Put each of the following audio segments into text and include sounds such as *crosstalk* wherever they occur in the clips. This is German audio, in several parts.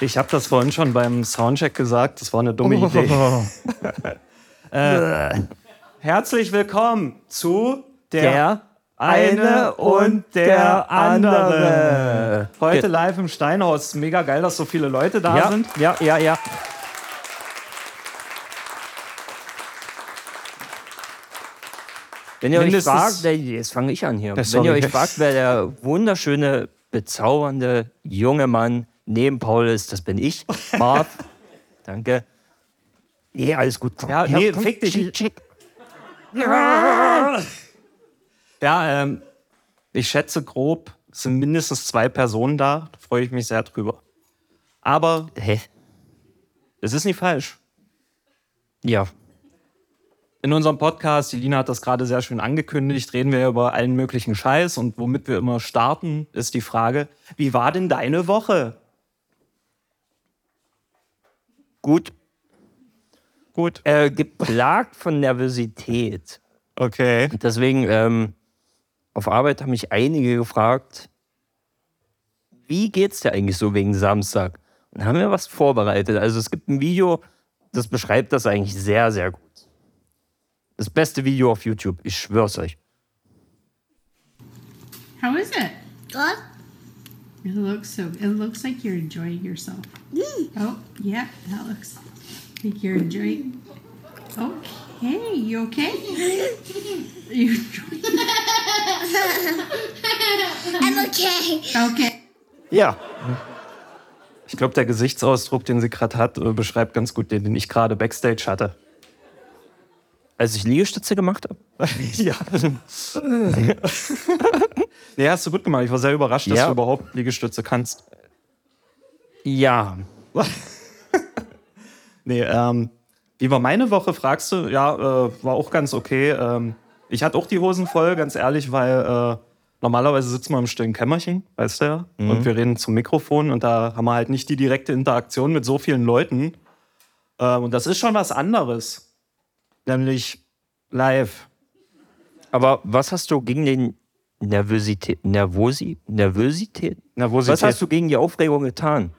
Ich habe das vorhin schon beim Soundcheck gesagt, das war eine dumme *laughs* Idee. *laughs* äh, herzlich willkommen zu der, Der eine und der andere. Heute live im Steinhaus. Mega geil, dass so viele Leute da Ja, sind. ja, ja, ja. Wenn ihr euch Mindestens- fragt, wer, jetzt fange ich an hier. Ja, Wenn ihr euch fragt, wer der wunderschöne, bezaubernde junge Mann neben Paul ist, das bin ich, *laughs* Marv. Danke. Nee, alles gut. Ja, nee, komm, fick dich. Schick, schick. Ja, ähm, ich schätze grob, es sind mindestens zwei Personen da. Da freue ich mich sehr drüber. Aber Hä? es ist nicht falsch. Ja, In unserem Podcast, die Lina hat das gerade sehr schön angekündigt, reden wir über allen möglichen Scheiß und womit wir immer starten, ist die Frage, wie war denn deine Woche? gut. Gut. Äh, geplagt von Nervosität. Okay. Deswegen, ähm, auf Arbeit haben mich einige gefragt, wie geht's dir eigentlich so wegen Samstag? Und haben wir was vorbereitet. Also es gibt ein Video, das beschreibt das eigentlich sehr, sehr gut. Das beste Video auf YouTube, ich schwör's euch. How is it? Good. It looks so. It looks like you're enjoying yourself. Oh, yeah, that looks like you're enjoying. Okay, you okay? *laughs* You *laughs* I'm okay. okay? Ja. Ich glaube, der Gesichtsausdruck, den sie gerade hat, äh, beschreibt ganz gut den, den ich gerade backstage hatte. Als ich Liegestütze gemacht habe. *laughs* ja. nee, hast du gut gemacht. Ich war sehr überrascht, dass Ja. du überhaupt Liegestütze kannst. Ja. Nee, ähm, wie war meine Woche, fragst du? Ja, äh, war auch ganz okay. Ähm, ich hatte auch die Hosen voll, ganz ehrlich, weil äh, normalerweise sitzen wir im stillen Kämmerchen, weißt du ja, und wir reden zum Mikrofon und da haben wir halt nicht die direkte Interaktion mit so vielen Leuten. Ähm, und das ist schon was anderes. Nämlich live. Aber was hast du gegen den Nervosität, Nervosi, Nervosität? Nervosität. Was hast du gegen die Aufregung getan?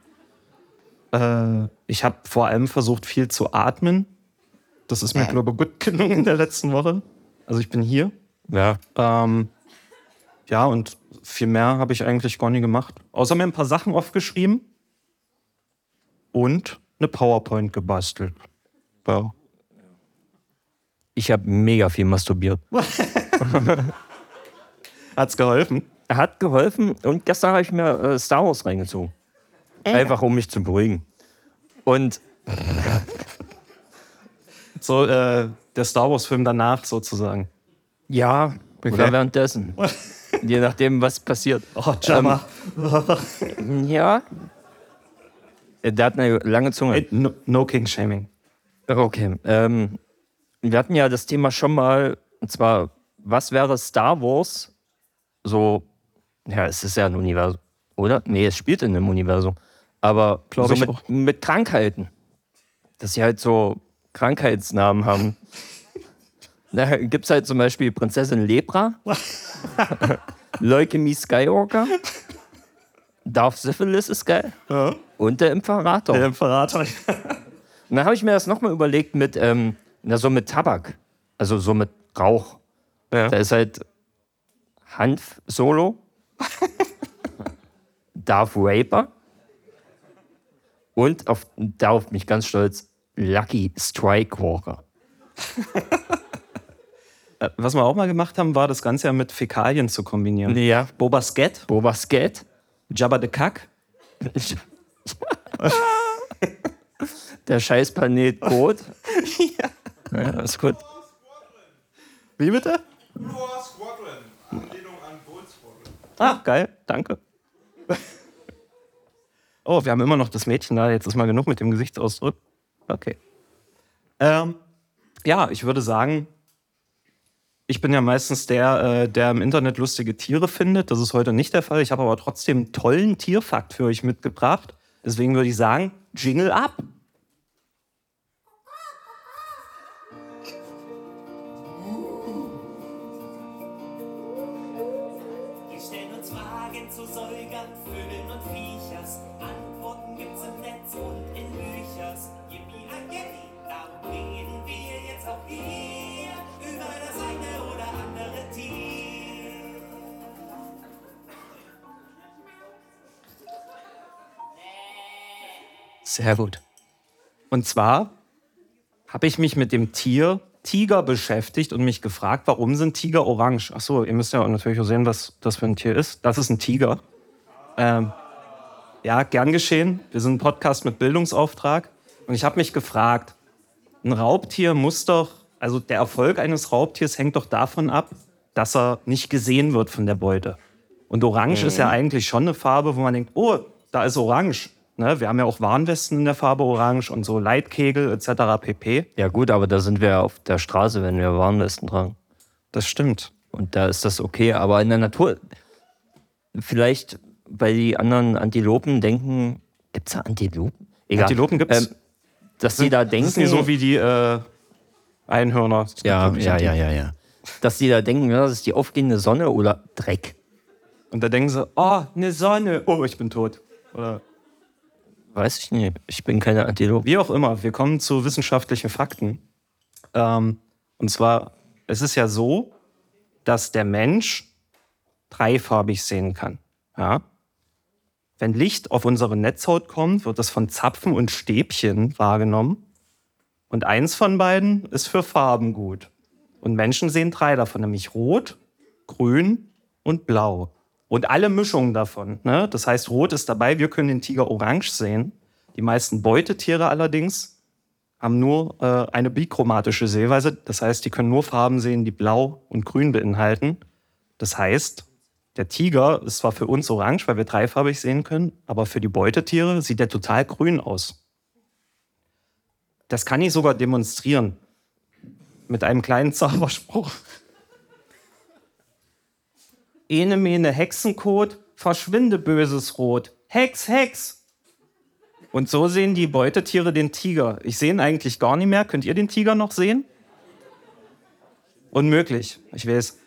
Äh, ich habe vor allem versucht, viel zu atmen. Das ist mir, glaube ich, gut *laughs* gelungen in der letzten Woche. Also ich bin hier. Ja. Ähm, ja, und viel mehr habe ich eigentlich gar nicht gemacht. Außer mir ein paar Sachen aufgeschrieben und eine PowerPoint gebastelt. Ja. Ich habe mega viel masturbiert. *laughs* Hat's geholfen? Hat geholfen und gestern habe ich mir äh, Star Wars reingezogen. Einfach um mich zu beruhigen. Und *laughs* So, äh, der Star Wars-Film danach sozusagen. ja, oder währenddessen. Je nachdem, was passiert. *laughs* Oh, Jammer. *laughs* Ja. Äh, Der hat eine lange Zunge. Ey, no, no King-Shaming. Okay. Ähm, wir hatten ja das Thema schon mal, und zwar, was wäre Star Wars so, ja, es ist ja ein Universum, oder? Nee, es spielt in einem Universum. Aber so ich mit, auch. mit Krankheiten. Dass sie halt so Krankheitsnamen haben. *laughs* Da gibt es halt zum Beispiel Prinzessin Lepra, *laughs* Leukämie Skywalker, Darth Syphilis ist geil Ja. und der Imperator. Der Imperator. Und dann habe ich mir das nochmal überlegt mit, ähm, na, so mit Tabak. Also so mit Rauch. Ja. Da ist halt Hanf Solo, *laughs* Darth Raper und auf, darauf bin ich ganz stolz, Lucky Strike Walker. *laughs* Äh, Was wir auch mal gemacht haben, war das Ganze ja mit Fäkalien zu kombinieren. Ja. Boba Sket, Boba Scat. Jabba the Kack. *laughs* Der Scheißplanet Kot. *laughs* ja. ist gut. Wie bitte? Noah Squadron. Anlehnung an Gold Squadron. Ah, geil, danke. Oh, wir haben immer noch das Mädchen da. Jetzt ist mal genug mit dem Gesichtsausdruck. Okay. Ähm, ja, ich würde sagen, Ich bin ja meistens der, äh, der im Internet lustige Tiere findet. Das ist heute nicht der Fall. Ich habe aber trotzdem einen tollen Tierfakt für euch mitgebracht. Deswegen würde ich sagen, Jingle ab. Sehr gut. Und zwar habe ich mich mit dem Tier Tiger beschäftigt und mich gefragt, warum sind Tiger orange? Achso, ihr müsst ja natürlich auch sehen, was das für ein Tier ist. Das ist ein Tiger. Ähm, ja, gern geschehen. Wir sind ein Podcast mit Bildungsauftrag. Und ich habe mich gefragt, ein Raubtier muss doch, also der Erfolg eines Raubtiers hängt doch davon ab, dass er nicht gesehen wird von der Beute. Und Orange ist ja eigentlich schon eine Farbe, wo man denkt, oh, da ist Orange. Ne? Wir haben ja auch Warnwesten in der Farbe Orange und so Leitkegel etc. pp. Ja gut, aber da sind wir ja auf der Straße, wenn wir Warnwesten tragen. Das stimmt. Und da ist das okay. Aber in der Natur, vielleicht, weil die anderen Antilopen denken, gibt es da Antilopen? Egal. Antilopen gibt's. Ähm, dass die da Das denken, ist nicht so wie die äh, Einhörner. Es gibt ja, ja, ja, ja, ja. Dass die da denken, ja, das ist die aufgehende Sonne oder Dreck. Und da denken sie, oh, eine Sonne. Oh, ich bin tot. Oder Weiß ich nicht. Ich bin keine Antilope. Wie auch immer, wir kommen zu wissenschaftlichen Fakten. Ähm, und zwar, es ist ja so, dass der Mensch dreifarbig sehen kann. Ja? Wenn Licht auf unsere Netzhaut kommt, wird das von Zapfen und Stäbchen wahrgenommen. Und eins von beiden ist für Farben gut. Und Menschen sehen drei davon, nämlich rot, grün und blau. Und alle Mischungen davon. Ne? Das heißt, rot ist dabei, wir können den Tiger orange sehen. Die meisten Beutetiere allerdings haben nur äh, eine bichromatische Sehweise. Das heißt, die können nur Farben sehen, die blau und grün beinhalten. Das heißt, der Tiger ist zwar für uns orange, weil wir dreifarbig sehen können, aber für die Beutetiere sieht er total grün aus. Das kann ich sogar demonstrieren. Mit einem kleinen *laughs* Zauberspruch. Ene mene Hexenkot, verschwinde böses Rot. Hex, Hex! Und so sehen die Beutetiere den Tiger. Ich sehe ihn eigentlich gar nicht mehr. Könnt ihr den Tiger noch sehen? Unmöglich, ich weiß.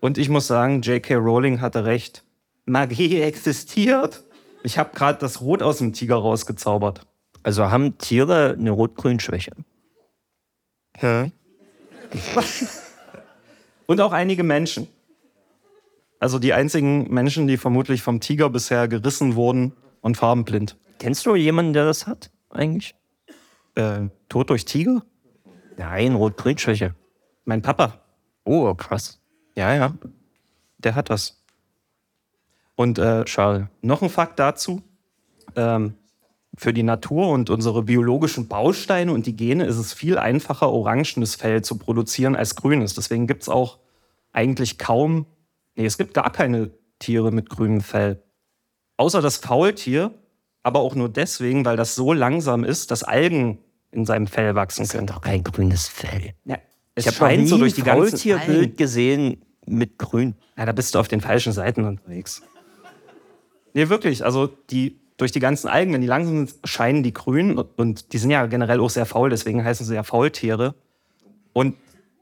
Und ich muss sagen, J.K. Rowling hatte recht. Magie existiert. Ich habe gerade das Rot aus dem Tiger rausgezaubert. Also haben Tiere eine Rot-Grün-Schwäche. Und auch einige Menschen. Also die einzigen Menschen, die vermutlich vom Tiger bisher gerissen wurden und farbenblind. Kennst du jemanden, der das hat, eigentlich? Äh, Tod durch Tiger? Nein, Rot-Grün-Schwäche. Mein Papa. Oh, krass. Ja, ja. Der hat das. Und äh, Schade. noch ein Fakt dazu. Ähm, für die Natur und unsere biologischen Bausteine und die Gene ist es viel einfacher, orangenes Fell zu produzieren als grünes. Deswegen gibt es auch eigentlich kaum, nee, es gibt gar keine Tiere mit grünem Fell. Außer das Faultier, aber auch nur deswegen, weil das so langsam ist, dass Algen in seinem Fell wachsen Das können. hat doch kein grünes Fell. Ja, Ich habe noch scheint nie so durch die ein Faultierbild gesehen mit Grün. Ja, da bist du auf den falschen Seiten unterwegs. Nee, wirklich. Also die, durch die ganzen Algen, wenn die langsam sind, scheinen die grün und die sind ja generell auch sehr faul, deswegen heißen sie ja Faultiere. Und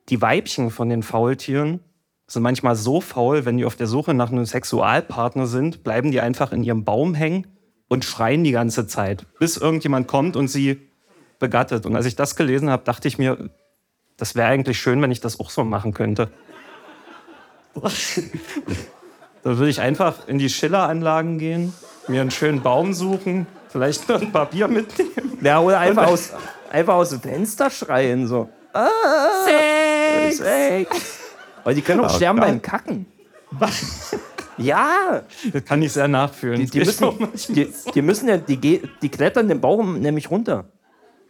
die Weibchen von den Faultieren sind manchmal so faul, wenn die auf der Suche nach einem Sexualpartner sind, bleiben die einfach in ihrem Baum hängen und schreien die ganze Zeit, bis irgendjemand kommt und sie begattet. Und als ich das gelesen habe, dachte ich mir, das wäre eigentlich schön, wenn ich das auch so machen könnte. *laughs* Da würde ich einfach in die Schilleranlagen gehen, mir einen schönen Baum suchen, vielleicht noch ein paar Bier mitnehmen. Ja, oder einfach aus, einfach aus dem Fenster schreien, so. Ah, Sex! Sex! Aber die können auch Oh sterben beim Kacken. Ja, Das kann ich sehr nachfühlen. die, die, müssen, die, die müssen ja, die, die klettern den Baum nämlich runter.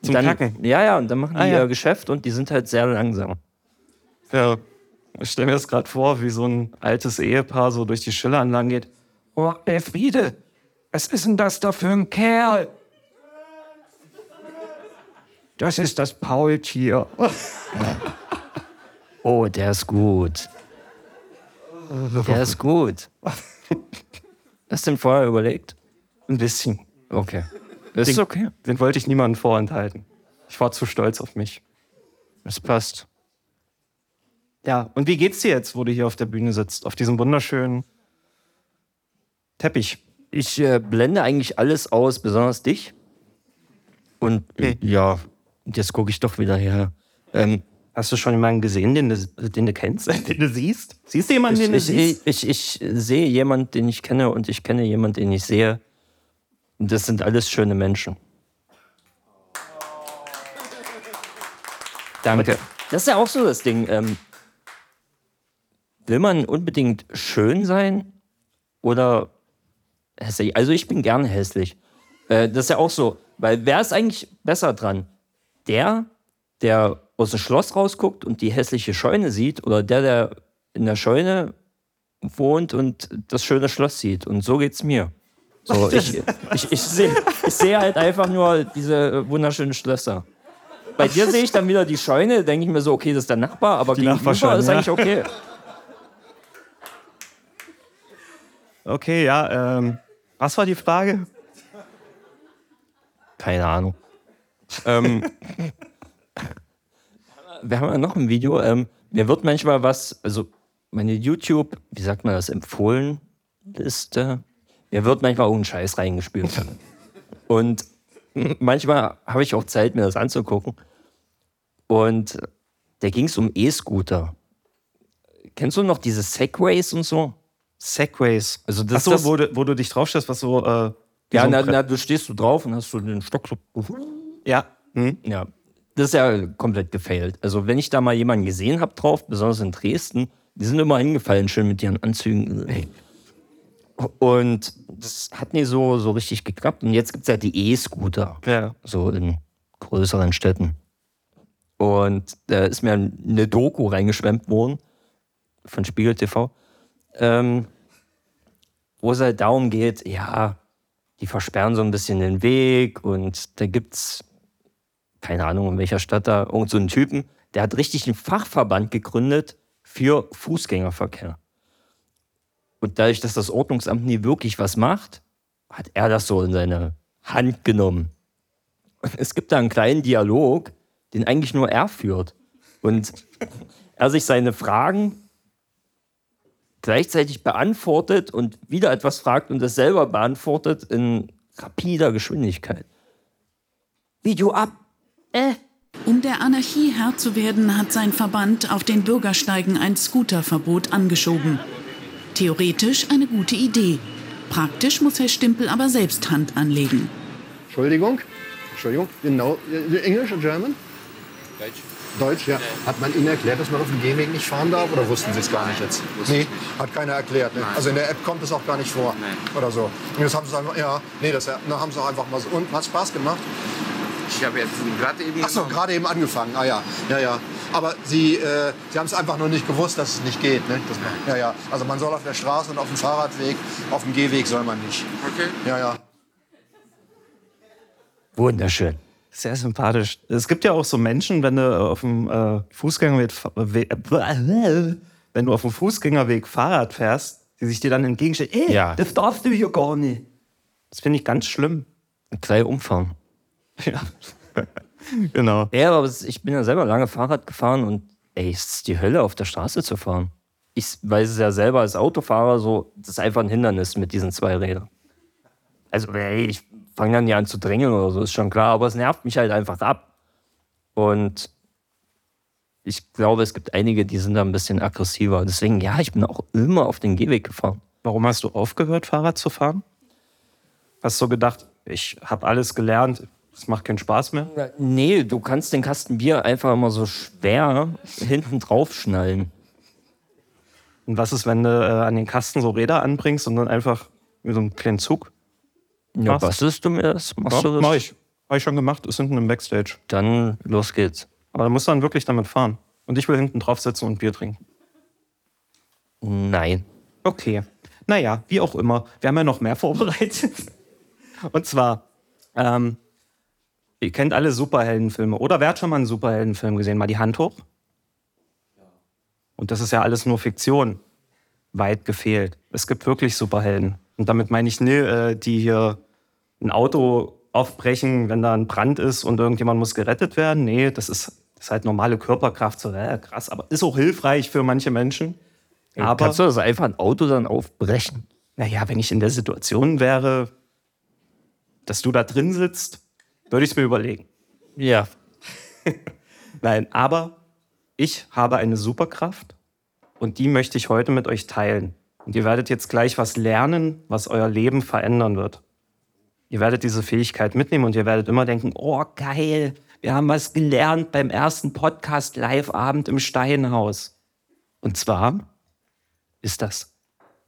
Zum dann, Kacken? Ja, ja, und dann machen die Ah, ja. ihr Geschäft und die sind halt sehr langsam. Ja, ich stelle mir das gerade vor, wie so ein altes Ehepaar so durch die Schilleranlagen geht. Oh, Elfriede, was ist denn das da für ein Kerl? Das ist das Paultier. *laughs* Oh, der ist gut. Der ist gut. *laughs* Hast du den vorher überlegt? Ein bisschen. Okay. Das ist Den- okay. Den wollte ich niemandem vorenthalten. Ich war zu stolz auf mich. Das passt. Ja, und wie geht's dir jetzt, wo du hier auf der Bühne sitzt? Auf diesem wunderschönen Teppich. Ich äh, blende eigentlich alles aus, besonders dich. Und Okay. ja, jetzt gucke ich doch wieder her. Ähm, Hast du schon jemanden gesehen, den du, den du kennst, *laughs* den du siehst? Siehst du jemanden, ich, den du ich, siehst? ich, ich, sehe jemanden, den ich kenne und ich kenne jemanden, den ich sehe. Und das sind alles schöne Menschen. Danke. Das ist ja auch so das Ding. Ähm, will man unbedingt schön sein oder hässlich? Also ich bin gerne hässlich. Äh, das ist ja auch so. Weil wer ist eigentlich besser dran? Der, der aus dem Schloss rausguckt und die hässliche Scheune sieht oder der, der in der Scheune wohnt und das schöne Schloss sieht. Und so geht's mir. So, ich ich, ich sehe ich seh halt einfach nur diese wunderschönen Schlösser. Bei dir sehe ich dann wieder die Scheune, denke ich mir so, okay, das ist der Nachbar, aber gegenüber Nachbarscheune, ist ja. eigentlich okay. Okay, ja. Ähm, was war die Frage? Keine Ahnung. Ähm, *laughs* wir haben ja noch ein Video. Ähm, mir wird manchmal was, also meine YouTube, wie sagt man das, empfohlen Liste. Mir wird manchmal irgendein Scheiß reingespielt. Und manchmal habe ich auch Zeit, mir das anzugucken. Und da ging es um E-Scooter. Kennst du noch diese Segways und so? Segways. Also das- Ach so, das- wo, du, wo du dich draufstellst, was so. Äh, Ja, so ein na, na, du stehst du drauf und hast so den Stock so. ja. Hm? Ja, das ist ja komplett gefailt. Also, wenn ich da mal jemanden gesehen habe drauf, besonders in Dresden, die sind immer hingefallen, schön mit ihren Anzügen. Und das hat nie so, so richtig geklappt. Und jetzt gibt es ja die E-Scooter, Ja. so in größeren Städten. Und da ist mir eine Doku reingeschwemmt worden von Spiegel TV, ähm, wo es halt darum geht, ja, die versperren so ein bisschen den Weg und da gibt's keine Ahnung, in welcher Stadt da, irgend so Typen, der hat richtig einen Fachverband gegründet für Fußgängerverkehr. Und dadurch, dass das Ordnungsamt nie wirklich was macht, hat er das so in seine Hand genommen. Und es gibt da einen kleinen Dialog, den eigentlich nur er führt. Und er sich seine Fragen gleichzeitig beantwortet und wieder etwas fragt und das selber beantwortet in rapider Geschwindigkeit. Video ab. Äh. Um der Anarchie Herr zu werden, hat sein Verband auf den Bürgersteigen ein Scooterverbot angeschoben. Theoretisch eine gute Idee. Praktisch muss Herr Stimpel aber selbst Hand anlegen. Entschuldigung, Entschuldigung, genau, äh, Englisch oder German? Deutsch. Deutsch, ja. Hat man Ihnen erklärt, dass man auf dem Gehweg nicht fahren darf oder wussten Sie es gar nicht jetzt? Nee, hat keiner erklärt. Ne? Also in der App kommt es auch gar nicht vor oder so. Und das haben Sie einfach, ja, nee, das da haben Sie auch einfach mal so. Und hat Spaß gemacht? Ich habe jetzt gerade eben Ach so, gerade eben angefangen. Ah ja, ja, ja. Aber Sie, äh, Sie haben es einfach nur nicht gewusst, dass es nicht geht. Ne? Das, ja, ja. Also man soll auf der Straße und auf dem Fahrradweg, auf dem Gehweg soll man nicht. Okay. Ja, ja. Wunderschön. Sehr sympathisch. Es gibt ja auch so Menschen, wenn du auf dem äh, Fußgängerweg, We- äh, *laughs* wenn du auf dem Fußgängerweg Fahrrad fährst, die sich dir dann entgegenstellen, ey, Ja. das darfst du hier gar nicht. Das finde ich ganz schlimm. Gleich umfahren. *laughs* Ja. genau. Ja, aber ich bin ja selber lange Fahrrad gefahren und ey, es ist die Hölle, auf der Straße zu fahren. Ich weiß es ja selber als Autofahrer so, das ist einfach ein Hindernis mit diesen zwei Rädern. Also, ey, ich fange dann ja an zu drängeln oder so, ist schon klar, aber es nervt mich halt einfach ab. Und ich glaube, es gibt einige, die sind da ein bisschen aggressiver. Deswegen, ja, ich bin auch immer auf den Gehweg gefahren. Warum hast du aufgehört, Fahrrad zu fahren? Hast du gedacht, ich habe alles gelernt, es macht keinen Spaß mehr? Nee, du kannst den Kasten Bier einfach immer so schwer hinten drauf schnallen. Und was ist, wenn du äh, an den Kasten so Räder anbringst und dann einfach mit so einem kleinen Zug? Ja, Was? bastelst du mir das? Machst Ja, du das? mach ich. Habe ich schon gemacht, ist hinten im Backstage. Dann los geht's. Aber da musst du dann wirklich damit fahren. Und ich will hinten drauf sitzen und Bier trinken. Nein. Okay. Naja, wie auch immer. Wir haben ja noch mehr *laughs* vorbereitet. Und zwar, ähm, ihr kennt alle Superheldenfilme. Oder wer hat schon mal einen Superheldenfilm gesehen? Mal die Hand hoch. Und das ist ja alles nur Fiktion. Weit gefehlt. Es gibt wirklich Superhelden. Und damit meine ich nicht, äh, die hier ein Auto aufbrechen, wenn da ein Brand ist und irgendjemand muss gerettet werden. Nee, das ist, das ist halt normale Körperkraft. So, äh, krass, aber ist auch hilfreich für manche Menschen. Aber, Kannst du das einfach ein Auto dann aufbrechen? naja, wenn ich in der Situation wäre, dass du da drin sitzt, würde ich es mir überlegen. Ja. *laughs* Nein, aber ich habe eine Superkraft und die möchte ich heute mit euch teilen. Und ihr werdet jetzt gleich was lernen, was euer Leben verändern wird. Ihr werdet diese Fähigkeit mitnehmen und ihr werdet immer denken, oh geil, wir haben was gelernt beim ersten Podcast Live-Abend im Steinhaus. Und zwar ist das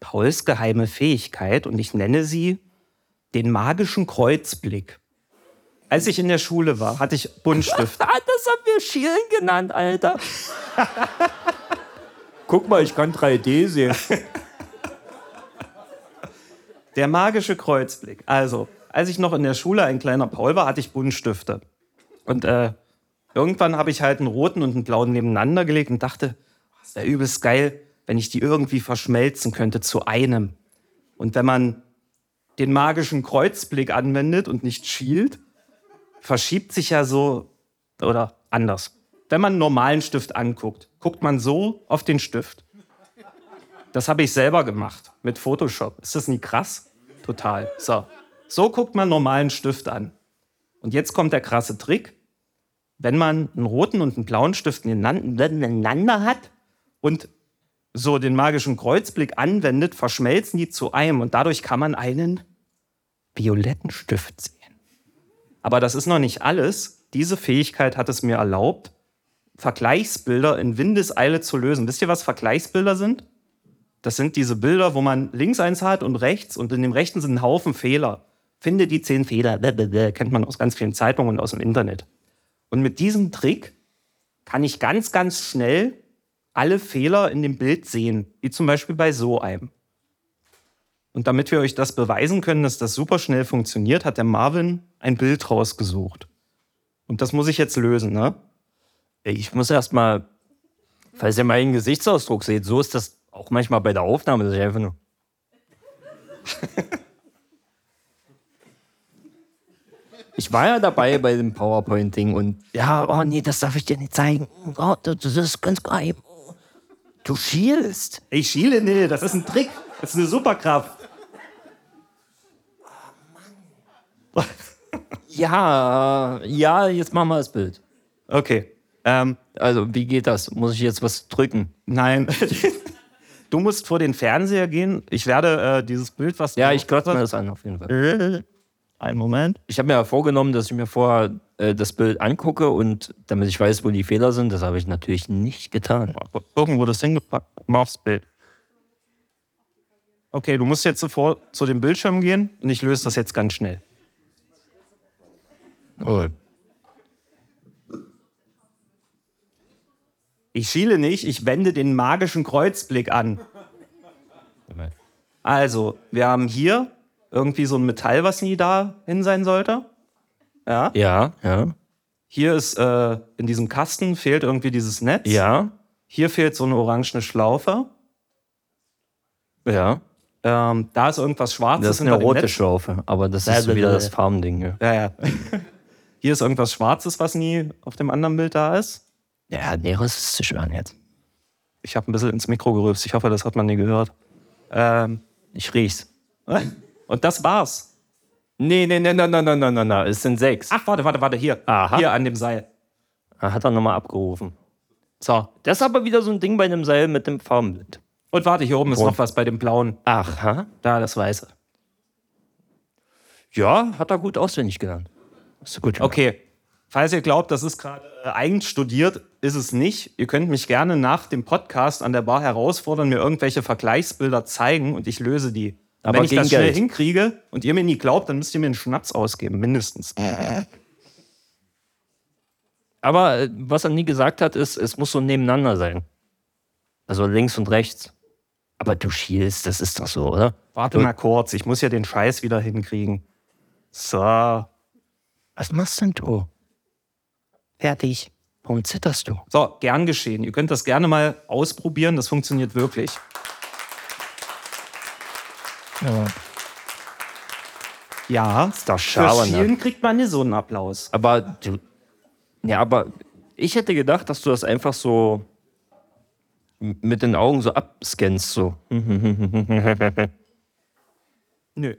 Pauls geheime Fähigkeit und ich nenne sie den magischen Kreuzblick. Als ich in der Schule war, hatte ich Buntstifte. *laughs* Ah, das haben wir Schielen genannt, Alter. Guck mal, ich kann 3D sehen. Der magische Kreuzblick. Also, als ich noch in der Schule ein kleiner Paul war, hatte ich Buntstifte. Und äh, irgendwann habe ich halt einen roten und einen blauen nebeneinander gelegt und dachte, oh, ist ja übelst geil, wenn ich die irgendwie verschmelzen könnte zu einem. Und wenn man den magischen Kreuzblick anwendet und nicht schielt, verschiebt sich ja so oder anders. Wenn man einen normalen Stift anguckt, guckt man so auf den Stift. Das habe ich selber gemacht mit Photoshop. Ist das nie krass? Total. So. So guckt man einen normalen Stift an. Und jetzt kommt der krasse Trick. Wenn man einen roten und einen blauen Stift nebeneinander hat und so den magischen Kreuzblick anwendet, verschmelzen die zu einem und dadurch kann man einen violetten Stift sehen. Aber das ist noch nicht alles. Diese Fähigkeit hat es mir erlaubt, Vergleichsbilder in Windeseile zu lösen. Wisst ihr, was Vergleichsbilder sind? Das sind diese Bilder, wo man links eins hat und rechts und in dem rechten sind ein Haufen Fehler. Finde die zehn Fehler, kennt man aus ganz vielen Zeitungen und aus dem Internet. Und mit diesem Trick kann ich ganz, ganz schnell alle Fehler in dem Bild sehen, wie zum Beispiel bei so einem. Und damit wir euch das beweisen können, dass das super schnell funktioniert, hat der Marvin ein Bild rausgesucht. Und das muss ich jetzt lösen, ne? Ich muss erst mal, falls ihr meinen Gesichtsausdruck seht, so ist das auch manchmal bei der Aufnahme, dass ich einfach nur. *laughs* Ich war ja dabei bei dem PowerPoint-Ding und ja, oh nee, das darf ich dir nicht zeigen. Oh, das ist ganz geheim. Du schielst. Ich schiele, nee, das ist ein Trick. Das ist eine Superkraft. *laughs* Ja, ja, jetzt machen wir das Bild. Okay. Ähm, Also, wie geht das? Muss ich jetzt was drücken? nein. *laughs* Du musst vor den Fernseher gehen. Ich werde äh, dieses Bild, was Ja, ich klotze mir das an, auf jeden Fall. *laughs* Einen Moment. Ich habe mir ja vorgenommen, dass ich mir vorher äh, das Bild angucke und damit ich weiß, wo die Fehler sind. Das habe ich natürlich nicht getan. Gucken, wo das hingepackt Mal aufs Bild. Okay, du musst jetzt sofort zu dem Bildschirm gehen und ich löse das jetzt ganz schnell. Oh. Ich schiele nicht, ich wende den magischen Kreuzblick an. Also, wir haben hier irgendwie so ein Metall, was nie da hin sein sollte. Ja. Ja, ja, Hier ist äh, in diesem Kasten fehlt irgendwie dieses Netz. ja, Hier fehlt so eine orangene Schlaufe. ja. Ähm, da ist irgendwas Schwarzes Das ist eine rote Netz. Schlaufe, aber das ist so wieder das Farbending. Ja. Ja, ja. *laughs* hier ist irgendwas Schwarzes, was nie auf dem anderen Bild da ist. Ja, leeres ist zu schwören jetzt. Ich habe ein bisschen ins Mikro gerülpst. Ich hoffe, das hat man nie gehört. Ähm, ich riech's. *laughs* Und das war's. Nee, nee, nee, nee, nee, nee, nee, nee, es sind sechs. Ach, warte, warte, warte, hier. Aha. Hier an dem Seil. Da hat er nochmal abgerufen. So, das ist aber wieder so ein Ding bei dem Seil mit dem Farbenbild. Und warte, hier oben ist Rund. noch was bei dem blauen. Aha. Da, das weiße. Ja, hat er gut auswendig genannt. Hast du gut gemacht. Okay. Falls ihr glaubt, das ist gerade äh, einstudiert, ist es nicht. Ihr könnt mich gerne nach dem Podcast an der Bar herausfordern, mir irgendwelche Vergleichsbilder zeigen und ich löse die. Und Aber Wenn ich das schnell Geld. hinkriege und ihr mir nie glaubt, dann müsst ihr mir einen Schnaps ausgeben, mindestens. Aber äh, was er nie gesagt hat, ist, es muss so nebeneinander sein. Also links und rechts. Aber du schielst, das ist doch so, oder? Warte mal kurz, ich muss ja den Scheiß wieder hinkriegen. So. Was machst denn du? Fertig. Warum zitterst du? So, gern geschehen. Ihr könnt das gerne mal ausprobieren. Das funktioniert wirklich. Ja. Ja, Ist doch für Schabernack. vielen kriegt man nicht so einen Applaus. Aber du, ja, aber ich hätte gedacht, dass du das einfach so mit den Augen so abscannst, so. *laughs* Nö.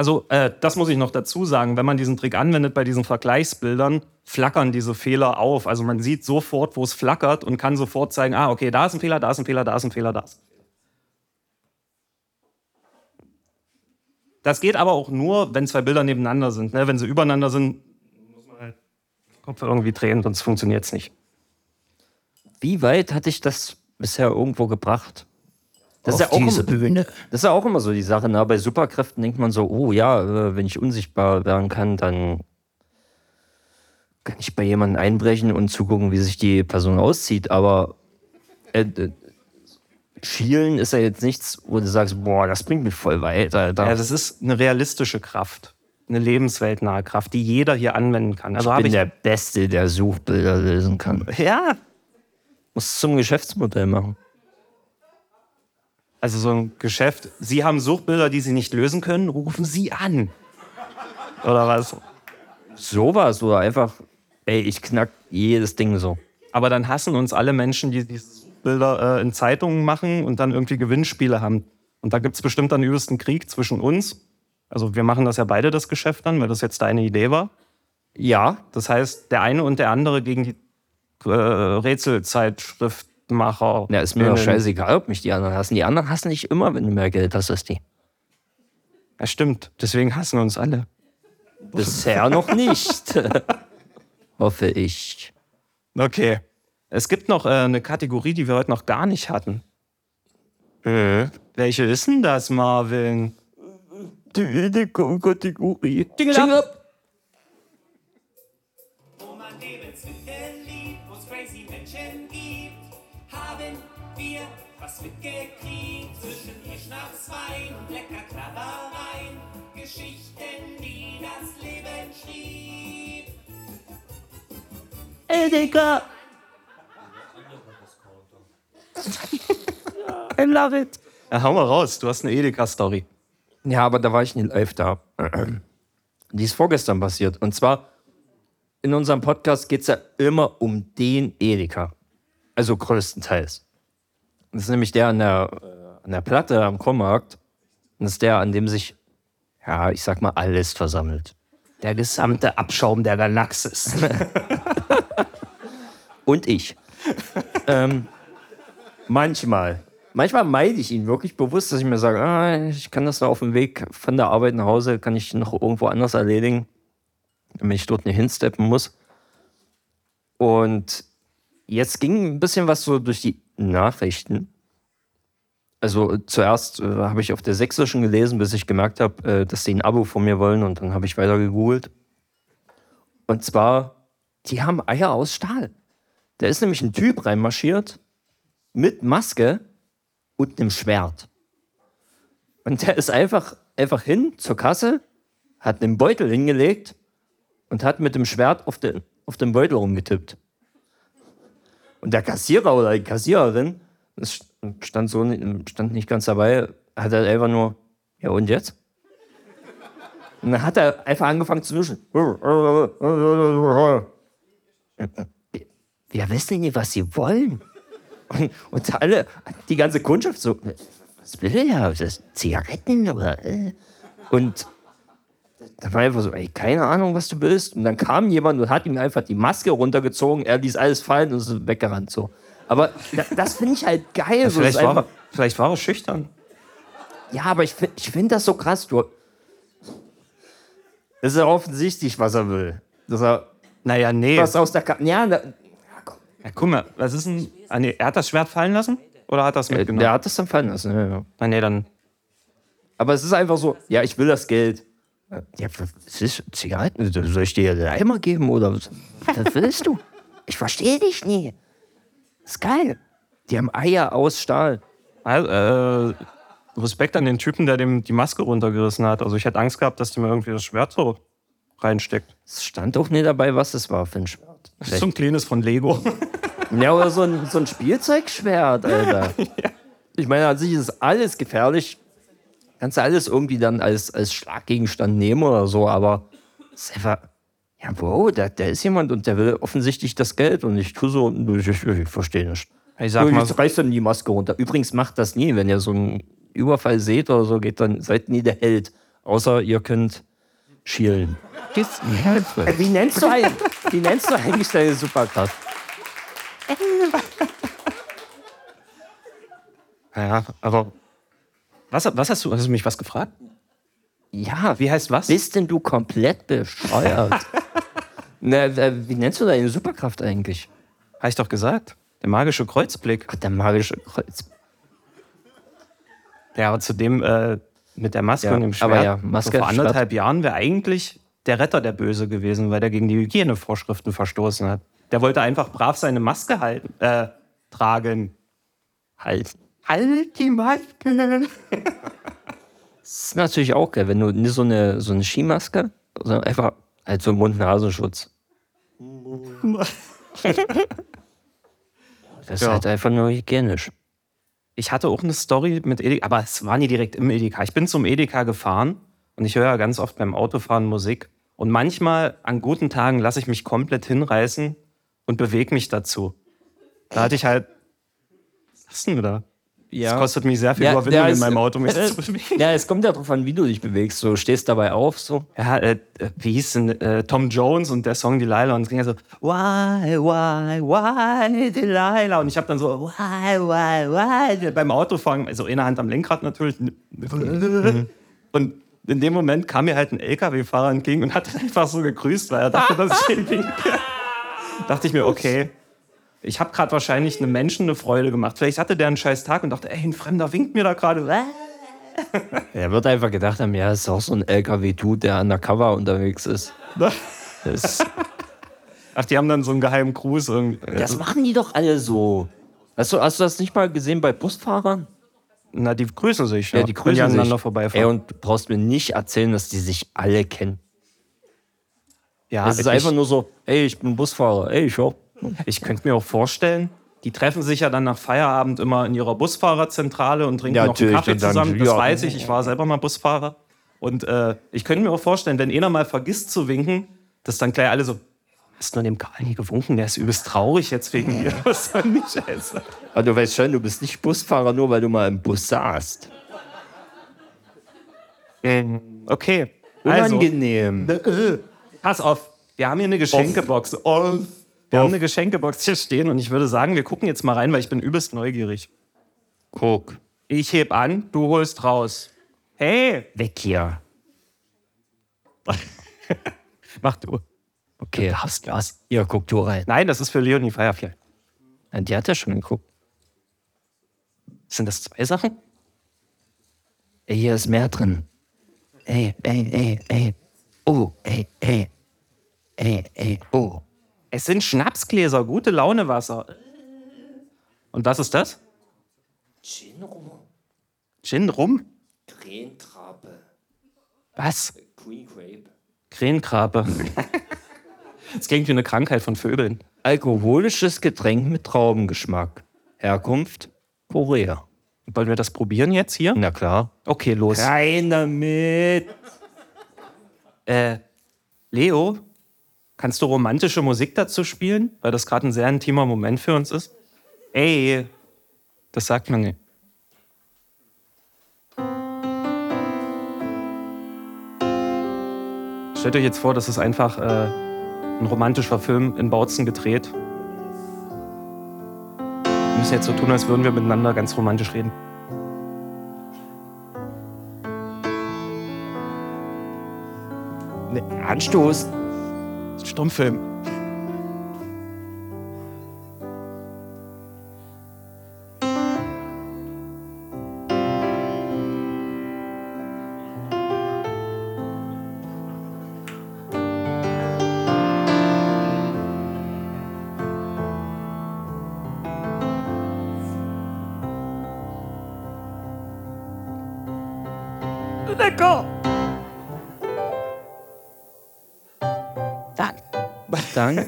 Also, äh, das muss ich noch dazu sagen. Wenn man diesen Trick anwendet bei diesen Vergleichsbildern, flackern diese Fehler auf. Also, man sieht sofort, wo es flackert und kann sofort zeigen: Ah, okay, da ist ein Fehler, da ist ein Fehler, da ist ein Fehler, da ist ein Fehler. Das geht aber auch nur, wenn zwei Bilder nebeneinander sind. Ne? Wenn sie übereinander sind, muss man halt den Kopf irgendwie drehen, sonst funktioniert es nicht. Wie weit hat dich das bisher irgendwo gebracht? Das ist, ja auch diese immer, das ist ja auch immer so die Sache. Ne? Bei Superkräften denkt man so, oh ja, äh, wenn ich unsichtbar werden kann, dann kann ich bei jemandem einbrechen und zugucken, wie sich die Person auszieht. Aber äh, äh, Schielen ist ja jetzt nichts, wo du sagst, boah, das bringt mich voll weit, Alter. Ja, das ist eine realistische Kraft, eine lebensweltnahe Kraft, die jeder hier anwenden kann. Also ich bin ich der Beste, der Suchbilder lösen kann. ja, Muss es zum Geschäftsmodell machen. Also so ein Geschäft, Sie haben Suchbilder, die Sie nicht lösen können, rufen Sie an. Oder was? Sowas oder einfach, ey, ich knack jedes Ding so. Aber dann hassen uns alle Menschen, die diese Suchbilder äh, in Zeitungen machen und dann irgendwie Gewinnspiele haben. Und da gibt es bestimmt dann übelsten Krieg zwischen uns. Also wir machen das ja beide, das Geschäft dann, weil das jetzt deine Idee war. Ja, Das heißt, der eine und der andere gegen die äh, Rätselzeitschriftmacher. ja, ist mir doch scheißegal, ob mich die anderen hassen. Die anderen hassen dich immer, wenn du mehr Geld hast als die. Ja, stimmt. Deswegen hassen uns alle. Bisher noch nicht. *laughs* Hoffe ich. Okay. Es gibt noch äh, eine Kategorie, die wir heute noch gar nicht hatten. Welche ist denn das, Marvin? Die Kategorie. Jingle up. Wir was mitgekriegt. Zwischen ihr Schnaps, Wein und lecker Knabbereien. Geschichten, die das Leben schrieb. Edeka. I love it. Ja, hau mal raus, du hast eine Edeka-Story. Ja, aber da war ich nicht live da. *clears throat* Die ist vorgestern passiert. Und zwar, in unserem Podcast geht es ja immer um den Edeka. Also größtenteils. Das ist nämlich der an der, äh, an der Platte am Kommarkt. Und das ist der, an dem sich, ja, ich sag mal, alles versammelt. Der gesamte Abschaum der Galaxis. *laughs* Und ich. ähm, manchmal. Manchmal meide ich ihn wirklich bewusst, dass ich mir sage, ah, ich kann das da auf dem Weg von der Arbeit nach Hause, kann ich noch irgendwo anders erledigen, damit ich dort nicht hinsteppen muss. Und jetzt ging ein bisschen was so durch die Nachrichten. Also zuerst äh, habe ich auf der Sächsischen gelesen, bis ich gemerkt habe, äh, dass sie ein Abo von mir wollen und dann habe ich weiter gegoogelt. Und zwar, die haben Eier aus Stahl. Da ist nämlich ein Typ reinmarschiert mit Maske und einem Schwert. Und der ist einfach, einfach hin zur Kasse, hat einen Beutel hingelegt und hat mit dem Schwert auf den, auf den Beutel rumgetippt. Und der Kassierer oder die Kassiererin, stand so stand nicht ganz dabei, hat er einfach nur, ja und jetzt? Und dann hat er einfach angefangen zu wischen. Wir wissen nicht, was sie wollen. Und, und alle, die ganze Kundschaft so, was will? Das Zigaretten oder? äh? Und da war einfach so, ey, keine Ahnung, was du willst. Und dann kam jemand und hat ihm einfach die Maske runtergezogen, er ließ alles fallen und ist weggerannt so. Aber da, das finde ich halt geil. so, vielleicht, ist einfach, war, vielleicht war er schüchtern. ja, aber ich, ich finde das so krass. Du, es ist ja offensichtlich, was er will. Dass er Naja, nee. was aus der Ka Ja, da, Ja, guck mal, was ist denn. Ah, nee, er hat das Schwert fallen lassen? Oder hat er es äh, mitgenommen? der hat das dann fallen lassen. Ja, ja. Ah, nee, dann. Aber es ist einfach so, ja, ich will das Geld. Ja, was ist Zigaretten? Soll ich dir den Eimer geben oder was? Was willst du? Ich verstehe dich nie. ist geil. Die haben Eier aus Stahl. Also, äh, Respekt an den Typen, der dem die Maske runtergerissen hat. Also ich hätte Angst gehabt, dass die mir irgendwie das Schwert so reinsteckt. Es stand auch nicht dabei, was es war für ein Schwert. Das ist so ein kleines von Lego. Ja, oder so ein, so ein Spielzeugschwert, Alter. *laughs* Ich meine, an sich ist alles gefährlich. Kannst du alles irgendwie dann als, als Schlaggegenstand nehmen oder so, aber ist einfach. Ja, wow, da, da ist jemand und der will offensichtlich das Geld und ich tue so, ich, ich, ich verstehe nicht. Ich sag mal, reißt dann die Maske runter. Übrigens macht das nie, wenn ihr so einen Überfall seht oder so, geht dann, seid nie der Held. Außer ihr könnt schielen. Äh, Wie nennst du eigentlich, wie nennst du eigentlich deine Superkraft? ja, aber. Was, was hast du? Hast du mich was gefragt? Ja, Wie heißt was? bist denn du komplett bescheuert? *laughs* Na, äh, wie nennst du deine Superkraft eigentlich? Habe ich doch gesagt. Der magische Kreuzblick. Gott, der magische Kreuz. Ja, aber zu dem äh, mit der Maske Ja, und dem Schwert. aber ja, Maske, so vor Schwert. anderthalb Jahren wäre eigentlich der Retter der Böse gewesen, weil der gegen die Hygienevorschriften verstoßen hat. Der wollte einfach brav seine Maske halten, äh, tragen. Halt. Halt die Maske. Das ist natürlich auch geil, wenn du nicht so eine, so eine Skimaske, sondern einfach halt so einen Mund-Nasenschutz. *laughs* Das ist Ja. halt einfach nur hygienisch. Ich hatte auch eine Story mit Edeka, aber es war nie direkt im Edeka. Ich bin zum Edeka gefahren und ich höre ja ganz oft beim Autofahren Musik. Und manchmal an guten Tagen lasse ich mich komplett hinreißen und bewege mich dazu. Da hatte ich halt. Was ist denn da? Es kostet mich sehr viel Ja, Überwindung ja, in meinem Auto, mich *laughs* zu bewegen. Ja, es kommt ja drauf an, wie du dich bewegst. So stehst dabei auf, so. Ja, äh, äh, wie hieß denn äh, Tom Jones und der Song Delilah und es ging ja so Why, why, why Delilah und ich habe dann so Why, why, why beim Autofahren, also eine Hand am Lenkrad natürlich und in dem Moment kam mir halt ein LKW-Fahrer entgegen und hat einfach so gegrüßt, weil er dachte, dass ich ihn winke. *laughs* *laughs* dachte ich mir, okay, ich habe gerade wahrscheinlich einem Menschen eine Freude gemacht. Vielleicht hatte der einen scheiß Tag und dachte, ey, ein Fremder winkt mir da gerade. Er wird einfach gedacht haben, ja, ist auch so ein LKW-Dude, der undercover unterwegs ist. Das, *laughs* Ach, die haben dann so einen geheimen Gruß irgendwie. das machen die doch alle so. Hast du, hast du das nicht mal gesehen bei Busfahrern? Na, die grüßen sich. Ja, die wenn grüßen aneinander sich. vorbeifahren. Ey, und du brauchst mir nicht erzählen, dass die sich alle kennen. ja, Es ist einfach nur so, ey, ich bin Busfahrer, ey, ich auch. Ich könnte mir auch vorstellen, die treffen sich ja dann nach Feierabend immer in ihrer Busfahrerzentrale und trinken Ja, noch einen Kaffee und dann- zusammen. Das ja. weiß ich, ich war selber mal Busfahrer. Und äh, ich könnte mir auch vorstellen, wenn einer mal vergisst zu winken, dass dann gleich alle so, hast du dem Karl nie gewunken? Der ist übelst traurig jetzt wegen dir. *laughs* Was soll die Scheiße? Aber du weißt schon, du bist nicht Busfahrer, nur weil du mal im Bus saßt. Okay. Also, Unangenehm. pass auf, wir haben hier eine Geschenkebox. Oh. Wir haben eine Geschenkebox hier stehen und ich würde sagen, wir gucken jetzt mal rein, weil ich bin übelst neugierig. Guck. Ich heb an, du holst raus. Hey, Weg hier. *laughs* mach du. Okay. Du hast was. Hier, guck du rein. Nein, das ist für Leonie Firefly. Ja, Die hat ja schon geguckt. Sind das zwei Sachen? Ey, hier ist mehr drin. Ey, ey, ey, ey. Oh, ey, ey. Ey, ey, oh. Es sind Schnapsgläser, gute Laune Wasser. Und was ist das? Gin rum. Gin rum? Krähentrabe. Was? Queen Grape. Krähenkrabe. *laughs* Das klingt wie eine Krankheit von Vögeln. Alkoholisches Getränk mit Traubengeschmack. Herkunft Korea. Wollen wir das probieren jetzt hier? Na klar. Okay, los. Rein damit. Äh, Leo, kannst du romantische Musik dazu spielen? Weil das gerade ein sehr intimer Moment für uns ist. Ey, das sagt man nicht. Stellt euch jetzt vor, das ist einfach äh, ein romantischer Film in Bautzen gedreht. Wir müssen jetzt so tun, als würden wir miteinander ganz romantisch reden. Anstoß. Stummfilm.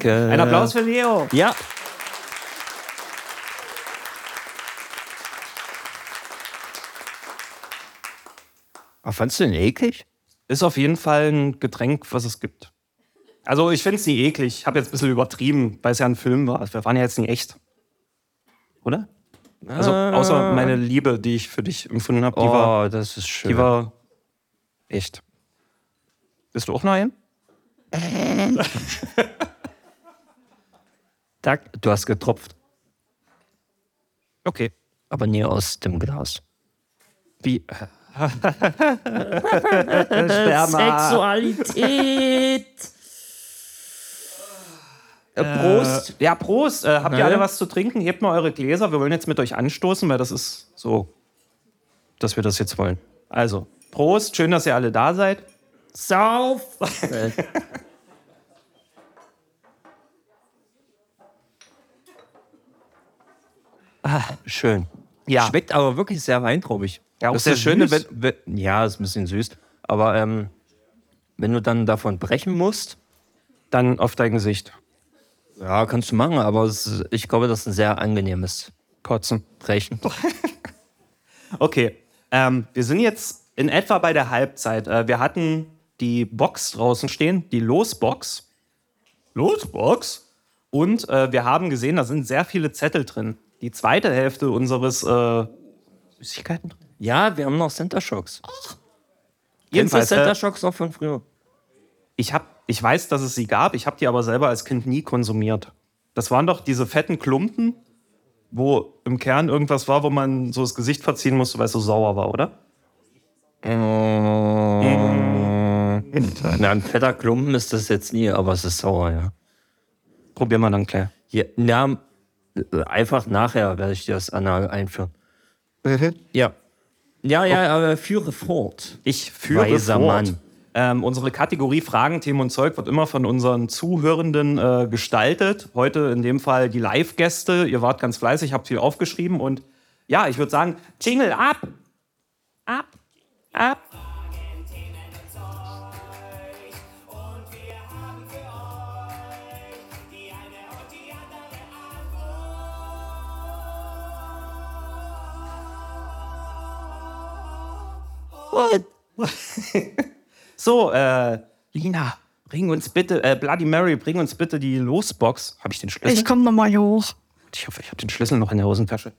Danke. Ein Applaus für Leo. Ja. Aber fandst du den eklig? Ist auf jeden Fall ein Getränk, was es gibt. Also ich finde es nie eklig. Ich habe jetzt ein bisschen übertrieben, weil es ja ein Film war. Wir waren ja jetzt nie echt. Oder? Also außer meine Liebe, die ich für dich empfunden habe, die, war, oh, das ist schön. die war echt. Bist du auch noch *laughs* ein? Dank. Du hast getropft, Okay. aber nie aus dem Glas. Wie? Sperma. Sexualität. Äh, Prost. Ja, Prost. Äh, habt ihr alle was zu trinken? Hebt mal eure Gläser. Wir wollen jetzt mit euch anstoßen, weil das ist so, dass wir das jetzt wollen. Also, Prost. Schön, dass ihr alle da seid. Sauf. *laughs* ah, schön. Ja. Schmeckt aber wirklich sehr weintraubig. Ja, auch das sehr ist das Schöne, wenn, wenn, ja, ist ein bisschen süß. Aber ähm, wenn du dann davon brechen musst, Dann auf dein Gesicht. ja, kannst du machen, aber es, ich glaube, das ist ein sehr angenehmes Kotzen. Brechen. *laughs* Okay. Ähm, wir sind jetzt in etwa bei der Halbzeit. Äh, wir hatten die Box draußen stehen, die Losbox. Losbox? Und äh, wir haben gesehen, da sind sehr viele Zettel drin. Die zweite Hälfte unseres äh, Süßigkeiten drin. Ja, wir haben noch Center Shocks. Kennst du Jedenfalls, Center äh, Shocks noch von früher? Ich, hab, ich weiß, dass es sie gab, ich habe die aber selber als Kind nie konsumiert. Das waren doch diese fetten Klumpen, wo im Kern irgendwas war, wo man so das Gesicht verziehen musste, weil es so sauer war, oder? Na, ein fetter Klumpen ist das jetzt nie, aber es ist sauer, ja. Probieren wir dann, Claire. Ja, na, einfach nachher werde ich dir das anal einführen. Ja. Ja, ja, aber führe fort. Ich führe Weiser fort. Mann. Ähm, unsere Kategorie Fragen, Themen und Zeug wird immer von unseren Zuhörenden äh, gestaltet. Heute in dem Fall die Live-Gäste. Ihr wart ganz fleißig, habt viel aufgeschrieben und ja, ich würde sagen, Jingle ab! Ab! Ab! *laughs* So, äh, Lina, bring uns bitte, äh, Bloody Mary, bring uns bitte die Losbox. Habe ich den Schlüssel? Ich komme nochmal hier hoch. Ich hoffe, ich habe den Schlüssel noch in der Hosentasche.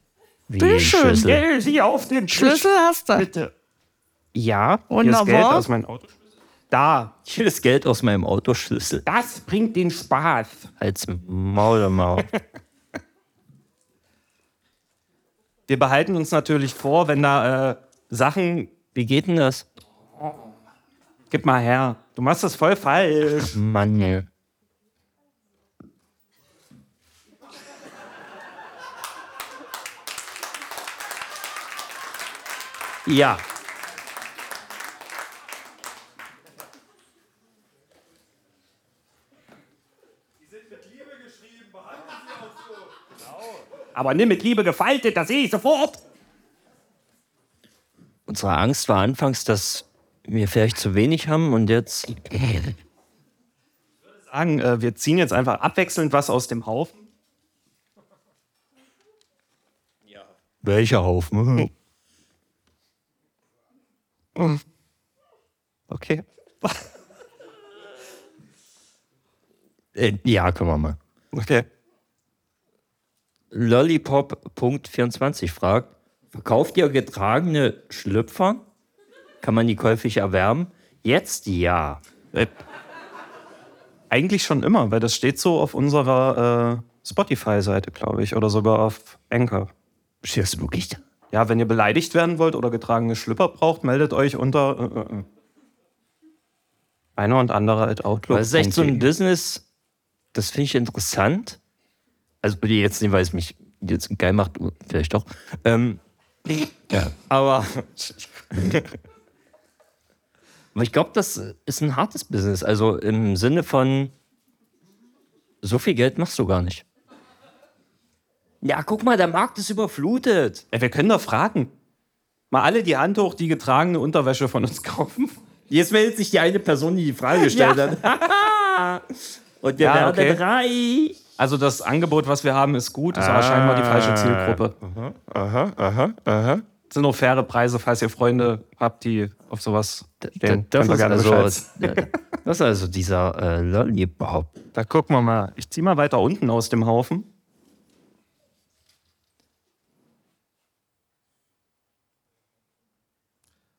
Wie Bitte schön. Schlüssel. Gell, sieh auf den Schlüssel hast du. Bitte. Ja, hier ist Wunderbar. Geld aus meinem Auto. Da, Hier ist Geld aus meinem Autoschlüssel. das bringt den Spaß. Als Maul Maul. *laughs* Wir behalten uns natürlich vor, wenn da äh, Sachen, Wie geht denn das? gib mal her. Du machst das voll falsch. Mann, ey. Ja. Aber nimm mit Liebe gefaltet, das sehe ich sofort. Unsere Angst war anfangs, dass wir vielleicht zu wenig haben und jetzt. Sagen, äh, wir ziehen jetzt einfach abwechselnd was aus dem Haufen. Welcher Haufen? *laughs* Okay. *laughs* Äh, ja, können wir mal. Okay. Lollipop.24 fragt: Verkauft ihr getragene Schlüpfer? Kann man die käuflich erwerben? Jetzt ja. Äh, eigentlich schon immer, weil das steht so auf unserer äh, Spotify-Seite, glaube ich, oder sogar auf Anchor. Steht das wirklich da? Ja, wenn ihr beleidigt werden wollt oder getragene Schlüpper braucht, meldet euch unter äh, äh, äh. einer und andere at Outlook. Das ist echt so ein Business, das finde ich interessant. Also jetzt nicht, weil es mich jetzt geil macht, vielleicht doch. Ähm, ja. Aber, aber ich glaube, das ist ein hartes Business. Also im Sinne von, so viel Geld machst du gar nicht. Ja, guck mal, der Markt ist überflutet. Ja, wir können doch fragen. Mal alle die Hand hoch, die getragene Unterwäsche von uns *laughs* kaufen. Jetzt meldet sich die eine Person, die die Frage gestellt hat. *laughs* Und wir Ja, werden okay. reich. Also das Angebot, was wir haben, ist gut, ist aber scheinbar die falsche Zielgruppe. Aha, aha, aha. Das sind nur faire Preise, falls ihr Freunde habt, die auf sowas stehen. Das ihr ist, also, Bescheid. *laughs* das ist also dieser äh, Lollipop. Da gucken wir mal. Ich zieh mal weiter unten aus dem Haufen.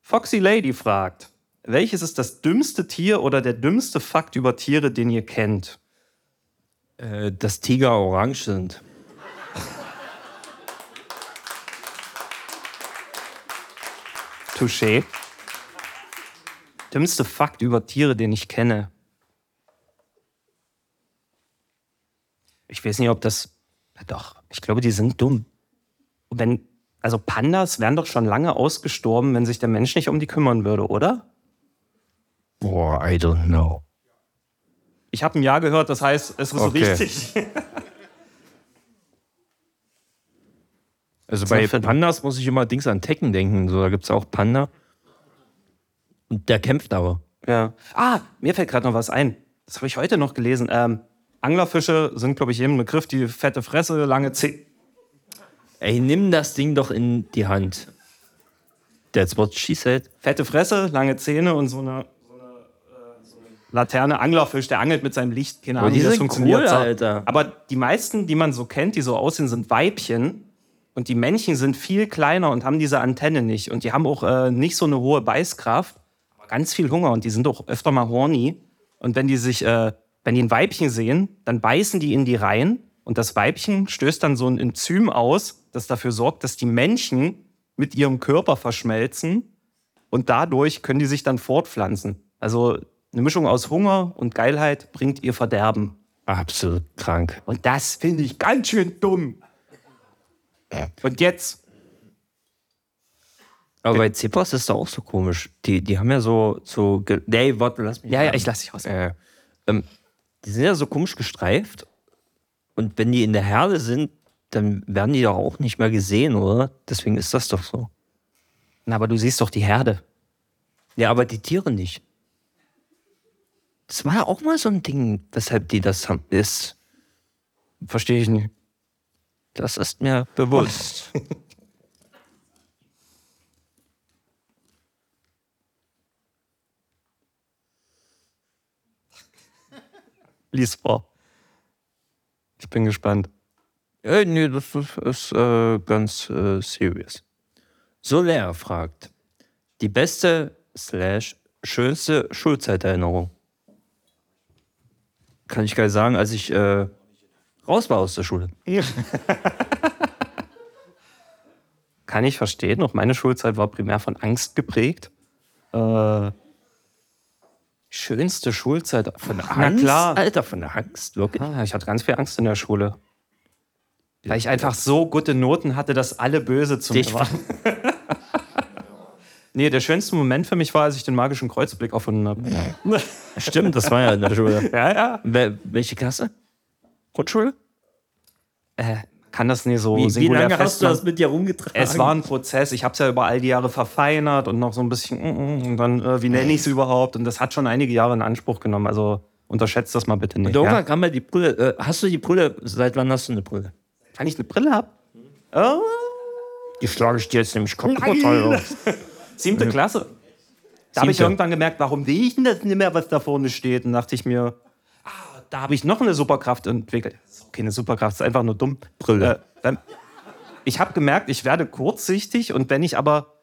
Foxy Lady fragt, welches ist das dümmste Tier oder der dümmste Fakt über Tiere, den ihr kennt? Äh, dass Tiger orange sind. Touché. Dümmste Fakt über Tiere, den ich kenne. Ich weiß nicht, ob das. Ja, Doch, ich glaube, die sind dumm. Wenn, also Pandas wären doch schon lange ausgestorben, wenn sich der Mensch nicht um die kümmern würde, oder? Boah, I don't know. Ich habe ein Ja gehört, das heißt, es ist Okay. richtig. *laughs* Also bei Pandas muss ich immer Dings an Tekken denken. So, da gibt es auch Panda. Und der kämpft aber. Ja. Ah, mir fällt gerade noch was ein. Das habe ich heute noch gelesen. Ähm, Anglerfische sind, glaube ich, jedem Begriff, die fette Fresse, lange Zeh. Ey, nimm das Ding doch in die Hand. That's what she said. Fette Fresse, lange Zähne und so eine, so eine, äh, so eine Laterne. Anglerfisch, der angelt mit seinem Licht. Keine Aber Ahnung, die wie das funktioniert. cool. Alter. Aber die meisten, die man so kennt, die so aussehen, sind Weibchen. Und die Männchen sind viel kleiner und haben diese Antenne nicht. Und die haben auch äh, nicht so eine hohe Beißkraft, aber ganz viel Hunger. Und die sind auch öfter mal horny. Und wenn die sich, äh, wenn die ein Weibchen sehen, dann beißen die in die Reihen. Und das Weibchen stößt dann so ein Enzym aus, das dafür sorgt, dass die Männchen mit ihrem Körper verschmelzen. Und dadurch können die sich dann fortpflanzen. Also eine Mischung aus Hunger und Geilheit bringt ihr Verderben. Absolut krank. Und das finde ich ganz schön dumm. Und jetzt, Aber bei Zebras ist das auch so komisch. Die, die haben ja so. so nee, warte, lass mich. ja, ja, ich lasse dich aus. Äh, ähm, die sind ja so komisch gestreift. Und wenn die in der Herde sind, dann werden die doch auch nicht mehr gesehen, oder? Deswegen ist das doch so. Na, aber du siehst doch die Herde. Ja, aber die Tiere nicht. Das war ja auch mal so ein Ding, weshalb die das haben. Ist, Verstehe ich nicht. das ist mir bewusst. *laughs* Lies vor. Ich bin gespannt. äh, nee, das ist, ist äh, ganz äh, serious. Soler fragt: Die beste slash schönste Schulzeiterinnerung. Kann ich gar nicht sagen, als ich äh, raus war aus der Schule. *laughs* Kann ich verstehen. Auch meine Schulzeit war primär von Angst geprägt. Äh, schönste Schulzeit. Von Na klar. Alter, von der Angst, wirklich. Ah, ich hatte ganz viel Angst in der Schule. Weil ich einfach so gute Noten hatte, dass alle böse zu mir waren. *laughs* nee, der schönste Moment für mich war, als ich den magischen Kreuzblick erfunden habe. *laughs* Stimmt, das war ja in der Schule. *laughs* Ja, ja. Wel welche Klasse? Grundschule? Äh, kann das nicht so Wie, wie singulär lange hast du festmachen. das mit dir rumgetragen? Es war ein Prozess. Ich habe es ja über all die Jahre verfeinert und noch so ein bisschen, mm, mm, und dann, äh, wie nenne ich es überhaupt? Und das hat schon einige Jahre in Anspruch genommen. Also unterschätzt das mal bitte nicht. Und irgendwann Ja? kam ja die Brille. Äh, hast du die Brille? Seit wann hast du eine Brille? Kann ich eine Brille haben? Oh, Die schlage ich dir jetzt nämlich kaputt. *laughs* Siebte Klasse. Da habe ich irgendwann gemerkt, warum will ich denn das nicht mehr, was da vorne steht? Und dachte ich mir, ah, da habe ich noch eine Superkraft entwickelt. Das ist keine Superkraft, das ist einfach nur dumm. Brille. Äh, ich habe gemerkt, ich werde kurzsichtig und wenn ich aber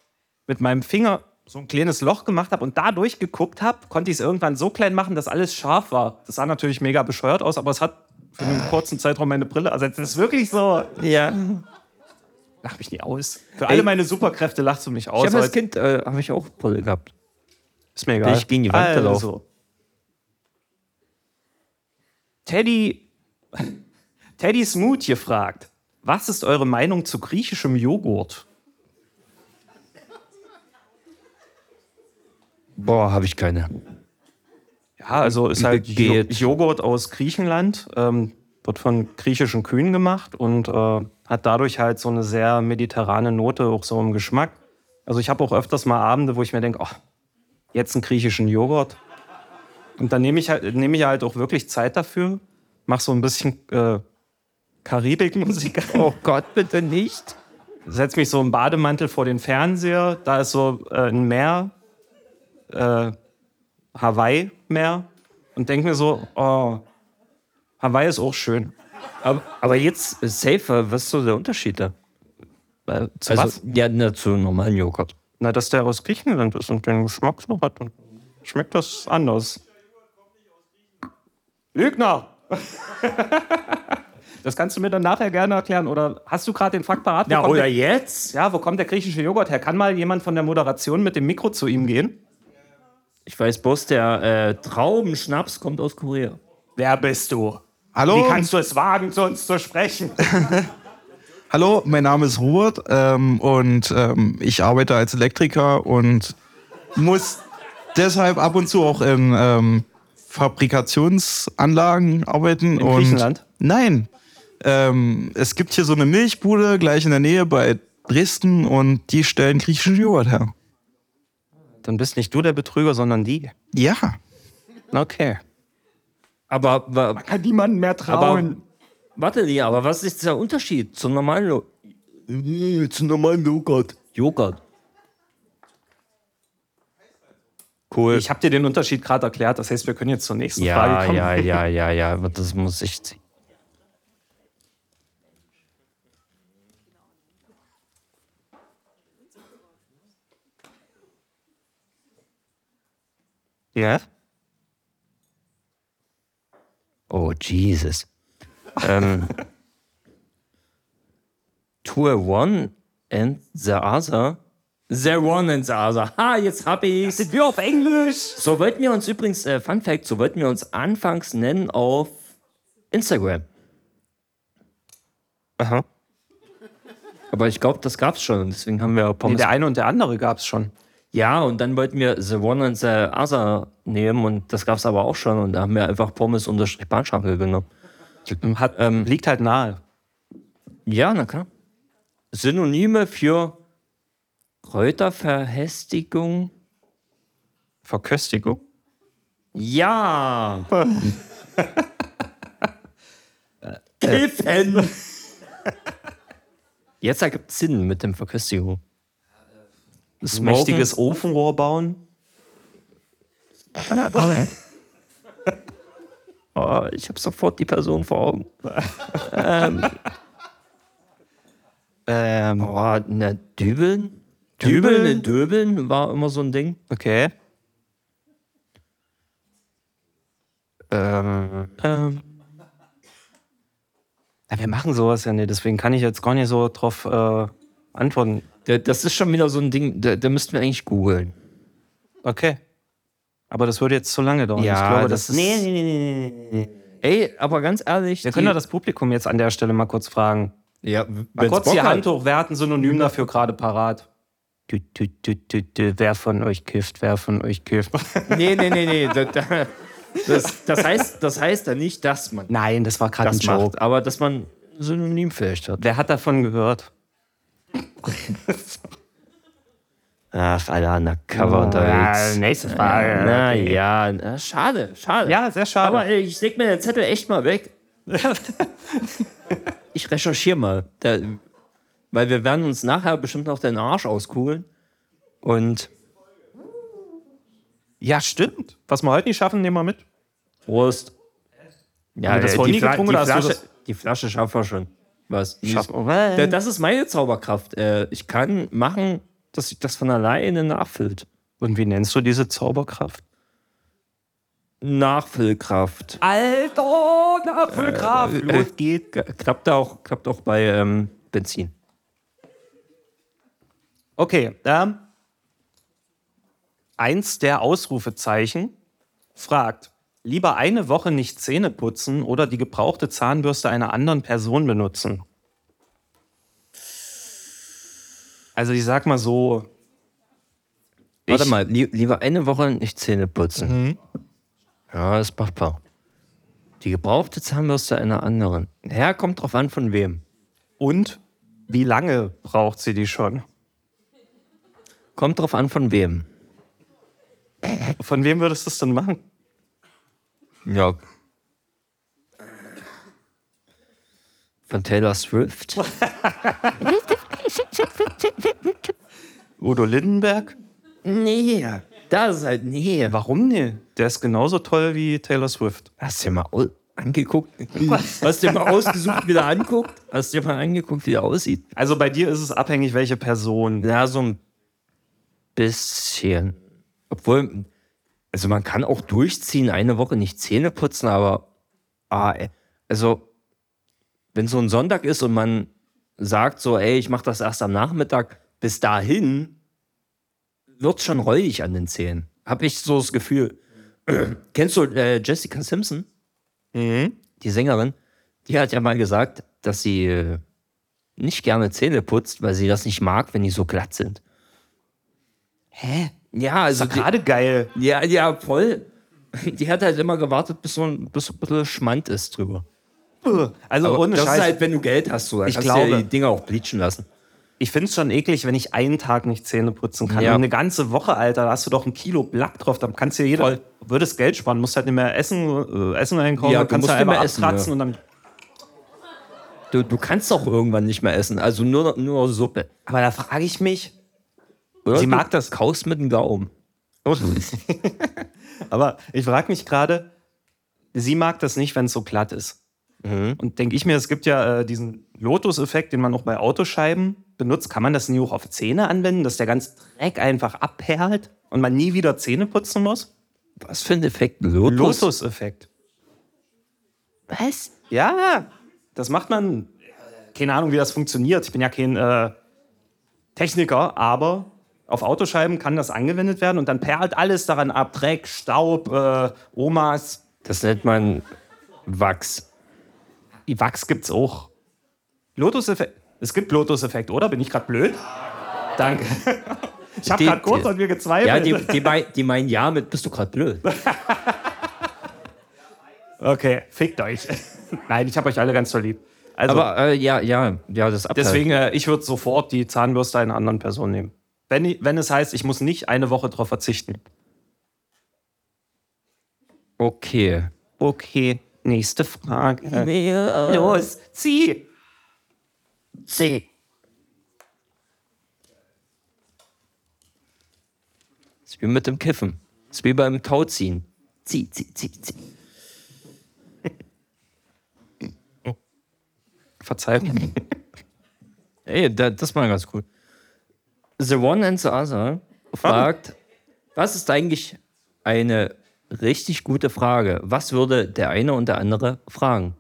mit meinem Finger so ein kleines Loch gemacht habe und da durchgeguckt habe, konnte ich es irgendwann so klein machen, dass alles scharf war. Das sah natürlich mega bescheuert aus, aber es hat für einen kurzen Zeitraum meine Brille ersetzt. Das ist wirklich so. Ja. Lach mich nie aus. Für alle meine Superkräfte lachst du mich aus. Ich habe als Kind äh, habe ich auch Brille gehabt. ist mir Bin egal. ich gegen die Wand gelaufen. also. Teddy, *laughs* Teddy Smoot hier fragt, was ist eure Meinung zu griechischem Joghurt? Boah, habe ich keine. Ja, also ist halt Geht. Joghurt aus Griechenland, ähm, wird von griechischen Kühen gemacht und äh, hat dadurch halt so eine sehr mediterrane Note, auch so im Geschmack. Also ich habe auch öfters mal Abende, wo ich mir denke, oh, jetzt einen griechischen Joghurt. Und dann nehme ich, halt, nehme ich halt auch wirklich Zeit dafür, mach so ein bisschen äh, Karibikmusik. Oh Gott, bitte nicht. Setz mich so im Bademantel vor den Fernseher. Da ist so äh, ein Meer, äh, Hawaii-Meer. Und denke mir so, oh, Hawaii ist auch schön. Aber, aber jetzt, äh, safer, was ist so der Unterschied da? Äh, zu Also, was? ja, na, zu normalen Joghurt. Na, dass der aus Griechenland ist und den Geschmack so hat. Und schmeckt das anders. Lügner! *laughs* Das kannst du mir dann nachher gerne erklären. Oder hast du gerade den Fakt parat? Ja, oder der, jetzt? ja, wo kommt der griechische Joghurt her? Kann mal jemand von der Moderation mit dem Mikro zu ihm gehen? Ich weiß bloß, der äh, Traubenschnaps kommt aus Korea. Wer bist du? Hallo, Wie kannst du es wagen, zu uns zu sprechen? *laughs* hallo, mein Name ist Robert ähm, und ähm, ich arbeite als Elektriker und muss deshalb ab und zu auch in ähm, Fabrikationsanlagen arbeiten. In und Griechenland? Nein. Ähm, es gibt hier so eine Milchbude gleich in der Nähe bei Dresden und die stellen griechischen Joghurt her. Dann bist nicht du der Betrüger, sondern die. Ja. Okay. Aber, wa- Kann niemandem mehr aber warte, Lia, aber was ist der Unterschied zum normalen Äh, zum normalen Joghurt? Joghurt. Cool. Ich habe dir den Unterschied gerade erklärt. Das heißt, wir können jetzt zur nächsten ja, Frage kommen. ja, *laughs* ja, ja, ja, aber das muss ich ziehen. Ja? Oh, Jesus. ähm, *laughs* Tour One and the Other. The One and the Other. Ha, jetzt hab ich's. Sind wir auf Englisch? So wollten wir uns übrigens, äh, Fun Fact, so wollten wir uns anfangs nennen auf Instagram. Aha. Aber ich glaube, das gab's schon. und Deswegen haben wir Nee, Pommes. der eine und der andere gab es schon. Ja, und dann wollten wir The One and the Other nehmen und das gab's aber auch schon. Und da haben wir einfach Pommes unterstrich Bahnschranke genommen. Hat, Ähm, liegt halt nahe. Ja, na klar. Synonyme für Kräuterverhästigung. Verköstigung. Ja. *laughs* Kiffen. Jetzt ergibt Sinn mit dem Verköstigung. Ein mächtiges Ofenrohr bauen. Oh, *laughs* ich habe sofort die Person vor Augen. Ähm, Oh, na, Dübeln? Dübeln in Döbeln war immer so ein Ding. okay. Ähm, Ähm. Ja, wir machen sowas ja nicht, deswegen kann ich jetzt gar nicht so drauf äh, antworten. Da- das ist schon wieder so ein Ding, da, da müssten wir eigentlich googeln. Okay. Aber das würde jetzt zu lange dauern. Ja, ich glaube, das das, ist- Nee, nee, nee, nee. Ey, aber ganz ehrlich. Wir die- können ja das Publikum jetzt an der Stelle mal kurz fragen. ja, Mal kurz Bock die hat. Hand hoch. Wer hat ein Synonym dafür gerade parat? Dü, dü, dü, dü, dü. Wer von euch kifft? Wer von euch kifft? *laughs* Nee, nee, nee, nee. Da, da, das, das, heißt, das heißt ja nicht, dass man Nein, das war gerade ein das Joke. macht, aber dass man Synonym vielleicht hat. Wer hat davon gehört? Ach, alle undercover Ja, unterwegs. nächste Frage. Na Okay. ja, na, schade, schade. Ja, sehr schade. Aber ey, ich leg mir den Zettel echt mal weg. *laughs* ich recherchiere mal. Da, weil wir werden uns nachher bestimmt noch den Arsch auskugeln. Und Ja, stimmt. Was wir heute nicht schaffen, nehmen wir mit. Prost. Ja, Haben wir das äh, vorhin die, nie getrunken die, Flasche, das- die Flasche schaffen wir schon. Was? Da- Das ist meine Zauberkraft. Äh, Ich kann machen, dass sich das von alleine nachfüllt. Und wie nennst du diese Zauberkraft? Nachfüllkraft. Alter, Nachfüllkraft. Äh, Los geht. Klappt auch, klappt auch bei ähm, Benzin. Okay, ähm, eins der Ausrufezeichen fragt, lieber eine Woche nicht Zähne putzen oder die gebrauchte Zahnbürste einer anderen Person benutzen. Also ich sag mal so, Warte mal, li lieber eine Woche nicht Zähne putzen. Ja, ist machbar. Die gebrauchte Zahnbürste einer anderen. Ja, kommt drauf an, von wem. und wie lange braucht sie die schon? Kommt drauf an, von wem. Von wem würdest du es denn machen? Ja. Von Taylor Swift. Udo Lindenberg? Nee, das ist halt nee. Warum nee? Der ist genauso toll wie Taylor Swift. Hast du dir mal angeguckt? Hast du dir mal ausgesucht, wie der anguckt? Hast du dir mal angeguckt, wie der aussieht? Also bei dir ist es abhängig, welche Person. Ja, so ein bisschen. Obwohl, also man kann auch durchziehen, eine Woche nicht Zähne putzen, aber ah, also wenn so ein Sonntag ist und man sagt so, ey, ich mache das erst am Nachmittag, bis dahin wird schon räudig an den Zähnen. Habe ich so das Gefühl. *clears throat* Kennst du äh, Jessica Simpson? Die Sängerin, die hat ja mal gesagt, dass sie äh, nicht gerne Zähne putzt, weil sie das nicht mag, wenn die so glatt sind. Hä? Ja, also. Ist doch gerade geil. Ja, ja, voll. *laughs* Die hat halt immer gewartet, bis so ein, bis so ein bisschen Schmand ist drüber. Also Aber ohne das Scheiß. ist halt, wenn du Geld hast, so, dann Ich kannst du ja glaube- die Dinger auch bleachen lassen. Ich finde es schon eklig, wenn ich einen Tag nicht Zähne putzen kann. Ja. Eine ganze Woche, Alter, da hast du doch ein Kilo Black drauf. Da kannst du jeder, Voll. würdest Geld sparen, musst halt nicht mehr essen, äh, Essen einkaufen, Ja, dann du kannst du einmal mehr essen, abkratzen ja. und dann. Du, du kannst auch irgendwann nicht mehr essen. Also nur, nur Suppe. Aber da frage ich mich, Oder Sie mag das. Kaust mit dem Gaumen. *laughs* aber ich frage mich gerade, sie mag das nicht, wenn es so glatt ist. Und denke ich mir, es gibt ja äh, diesen Lotus-Effekt, den man auch bei Autoscheiben benutzt. Kann man das nie auch auf Zähne anwenden, dass der ganze Dreck einfach abperlt und man nie wieder Zähne putzen muss? Was für ein Effekt? Lotus? Lotus-Effekt. Was? Ja, das macht man. Keine Ahnung, wie das funktioniert. Ich bin ja kein äh, Techniker, aber auf Autoscheiben kann das angewendet werden und dann perlt alles daran ab. Dreck, Staub, äh, Omas. Das nennt man Wachs. Die Wachs gibt's auch. Lotus-Effekt. Es gibt Lotus-Effekt, oder? Bin ich gerade blöd? Danke. *laughs* Ich habe gerade kurz an mir gezweifelt. Ja, die, die, mei- die meinen ja mit, bist du gerade blöd. *laughs* okay, fickt euch. *laughs* Nein, ich habe euch alle ganz so lieb. Also, Aber äh, ja, ja, ja, das Abteil. Deswegen, äh, ich würde sofort die Zahnbürste einer anderen Person nehmen. Wenn, wenn es heißt, ich muss nicht eine Woche darauf verzichten. Okay. Okay, nächste Frage. Los. Los, zieh. C. Das ist wie mit dem Kiffen. Das ist wie beim Tauziehen. Zieh, zieh, zieh, zieh. Verzeihung. *laughs* Ey, da, das war ganz cool. The One and the Other fragt, was ist eigentlich eine richtig gute Frage? Was würde der eine und der andere fragen?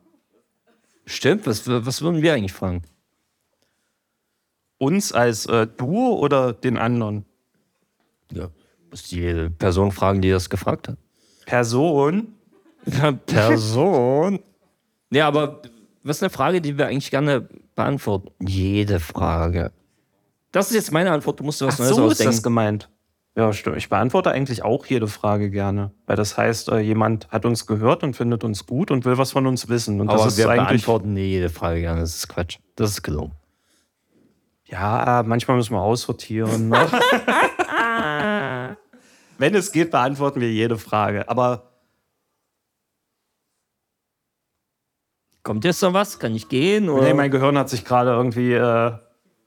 Stimmt, was, was würden wir eigentlich fragen? Uns als äh, Duo oder den anderen? Ja, muss die Person fragen, die das gefragt hat. Person? Person? Ja, aber was ist eine Frage, die wir eigentlich gerne beantworten? Jede Frage. Das ist jetzt meine Antwort, du musst dir was Ach Neues so ist ausdenken. das gemeint. Ja, stimmt. Ich beantworte eigentlich auch jede Frage gerne. Weil das heißt, äh, jemand hat uns gehört und findet uns gut und will was von uns wissen. Und aber das ist wir eigentlich. beantworten nie jede Frage gerne, das ist Quatsch. Das ist gelungen. Ja, manchmal müssen wir aussortieren. Ne? *laughs* Wenn es geht, beantworten wir jede Frage. Aber Kommt jetzt noch was? Kann ich gehen? Oder? nee, mein Gehirn hat sich gerade irgendwie äh,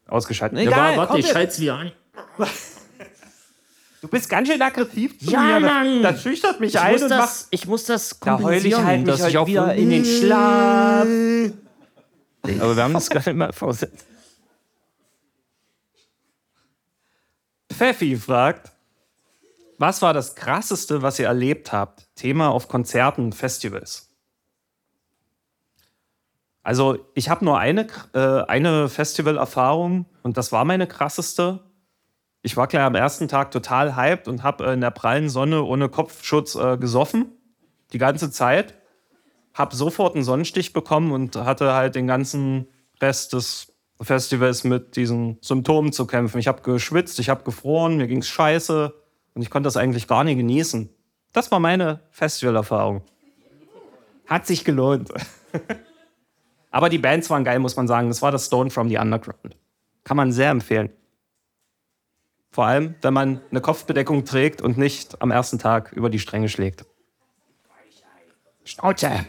ausgeschaltet. ja, Egal, warte, komm ich schalte es wieder an. Du bist ganz schön aggressiv zu Ja, mir. Mann. Das, das schüchtert mich Ich ein muss, und das, ich muss das Da heul ich kompensieren, halt mich dass ich heute auch wieder in den Schlaf. Aber wir haben das gar nicht mal versetzt. Pfeffi fragt, was war das Krasseste, was ihr erlebt habt? Thema auf Konzerten, Festivals. Also ich habe nur eine, äh, eine Festivalerfahrung und das war meine krasseste. Ich war gleich am ersten Tag total hyped und habe in der prallen Sonne ohne Kopfschutz äh, gesoffen. Die ganze Zeit. Hab sofort einen Sonnenstich bekommen und hatte halt den ganzen Rest des Festivals mit diesen Symptomen zu kämpfen. Ich habe geschwitzt, ich habe gefroren, mir ging's scheiße und ich konnte das eigentlich gar nicht genießen. Das war meine Festivalerfahrung. Hat sich gelohnt. *laughs* Aber die Bands waren geil, muss man sagen. Das war das Stone from the Underground. Kann man sehr empfehlen. Vor allem, wenn man eine Kopfbedeckung trägt und nicht am ersten Tag über die Stränge schlägt. Schnauze. *laughs*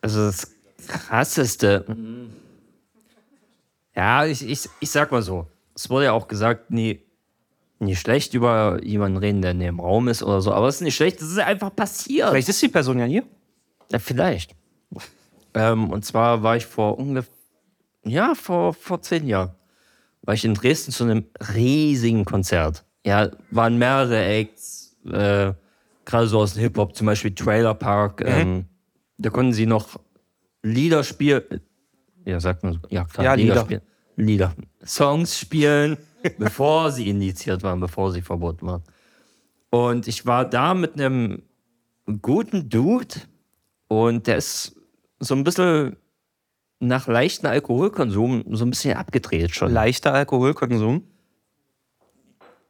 also das Krasseste. Ja, ich, ich, ich sag mal so. Es wurde ja auch gesagt, nie, nicht schlecht über jemanden reden, der in dem Raum ist oder so. Aber es ist nicht schlecht, das ist einfach passiert. Vielleicht ist die Person ja hier. Ja, vielleicht. Ähm, und zwar war ich vor ungefähr, ja, vor, vor zehn Jahren, war ich in Dresden zu einem riesigen Konzert. Ja, waren mehrere Acts, äh, gerade so aus dem Hip-Hop, zum Beispiel Trailer Park. Mhm. Ähm, da konnten sie noch Lieder spielen. Ja, sagt man so. Ja, klar. Ja, Lieder. spielen. Lieder. Songs spielen, *laughs* bevor sie indiziert waren, bevor sie verboten waren. Und ich war da mit einem guten Dude und der ist so ein bisschen nach leichten Alkoholkonsum so ein bisschen abgedreht schon. Leichter Alkoholkonsum.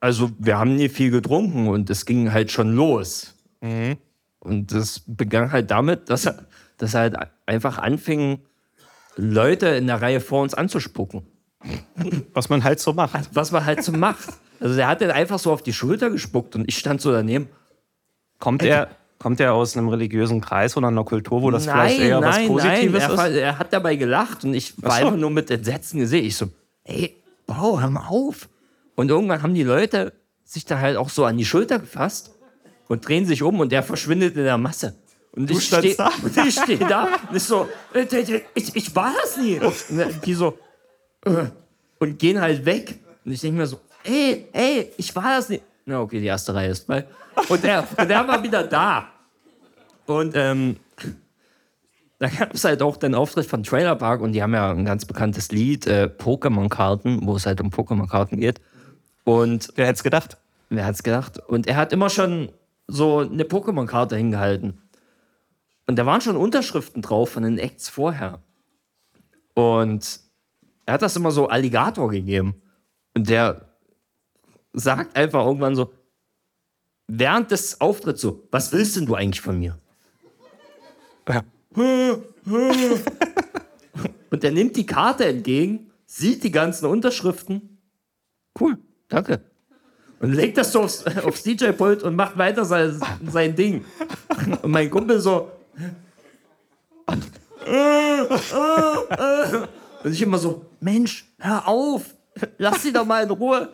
Also wir haben nie viel getrunken und es ging halt schon los. Und das begann halt damit, dass er, dass er halt einfach anfing, Leute in der Reihe vor uns anzuspucken. Was man halt so macht. Was man halt so macht. Also der hat dann einfach so auf die Schulter gespuckt und ich stand so daneben. Kommt er, kommt er aus einem religiösen Kreis oder einer Kultur, wo das vielleicht eher was Positives nein, ist? er, er hat dabei gelacht und ich war so. einfach nur mit Entsetzen gesehen. Ich so, ey, Bro, hör mal auf. Und irgendwann haben die Leute sich da halt auch so an die Schulter gefasst und drehen sich um und der verschwindet in der Masse. Und Du ich standst steh- da? *laughs* Ich stehe da und ich so, äh, ich, ich war das nie. Und die so, äh, und gehen halt weg. Und ich denke mir so, ey, ey, ich war das nicht. Na, okay, die erste Reihe ist frei. Und der, der war wieder da. Und ähm, da gab es halt auch den Auftritt von Trailer Park und die haben ja ein ganz bekanntes Lied, äh, Pokémon-Karten, wo es halt um Pokémon-Karten geht. Und wer hätte es gedacht? Wer hat's gedacht? Und er hat immer schon so eine Pokémon-Karte hingehalten. Und da waren schon Unterschriften drauf von den Acts vorher. Und er hat das immer so Alligator gegeben. Und der sagt einfach irgendwann so, während des Auftritts so, was willst denn du eigentlich von mir? Ja. *laughs* Und er nimmt die Karte entgegen, sieht die ganzen Unterschriften. Cool, danke. Und legt das so aufs, *laughs* aufs DJ-Pult und macht weiter sein, sein Ding. Und mein Kumpel so. *laughs* Und ich immer so, Mensch, hör auf, lass sie doch mal in Ruhe.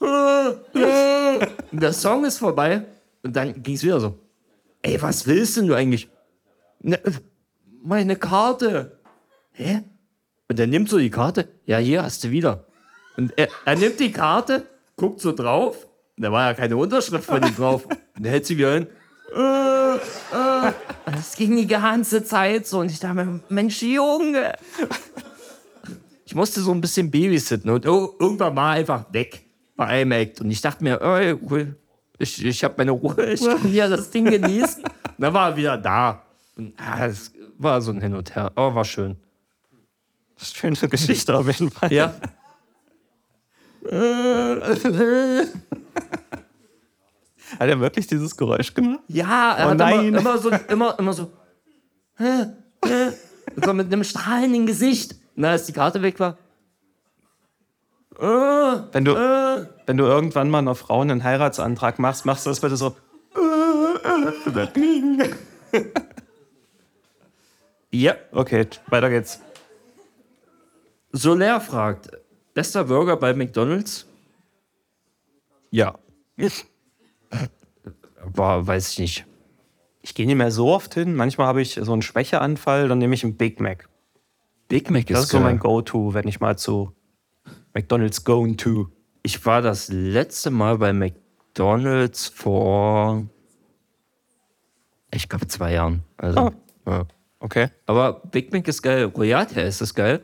Und *laughs* der Song ist vorbei und dann ging es wieder so. Ey, was willst denn du eigentlich? Ne, meine Karte. Hä? Und er nimmt so die Karte. Ja, hier hast du wieder. Und er, er nimmt die Karte, guckt so drauf. Da war ja keine Unterschrift von ihm drauf. Und er hält sie wieder hin. Äh, *laughs* äh. Das ging die ganze Zeit so. Und ich dachte mir, Mensch, Junge. Ich musste so ein bisschen babysitten und ir- irgendwann er einfach weg Act. Und ich dachte mir, ey, cool, ich, ich habe meine Ruhe, ich kann hier das Ding genießen. Und *laughs* dann war er wieder da. Und ah, es war so ein Hin und Her, aber war schön. Schöne Geschichte auf jeden Fall. Ja. Hat er wirklich dieses Geräusch gemacht? Ja, er Oh hat nein. Immer, immer so, immer, immer so, äh, äh, so mit einem strahlenden Gesicht. Na, als die Karte weg war. Äh, Wenn du, äh, wenn du irgendwann mal einer Frau einen Heiratsantrag machst, machst du das bitte so. *laughs* Ja. Okay, weiter geht's. Soler fragt, bester Burger bei McDonalds? Ja. War, weiß ich nicht. Ich gehe nicht mehr so oft hin. Manchmal habe ich so einen Schwächeanfall, dann nehme ich einen Big Mac. Big Mac ist, Das ist so geil. mein Go-To, wenn ich mal zu McDonalds going to. Ich war das letzte Mal bei McDonalds vor, ich glaube, zwei Jahren. Also, Ah. ja. Okay. Aber Big Mac ist geil. Royale ist das geil.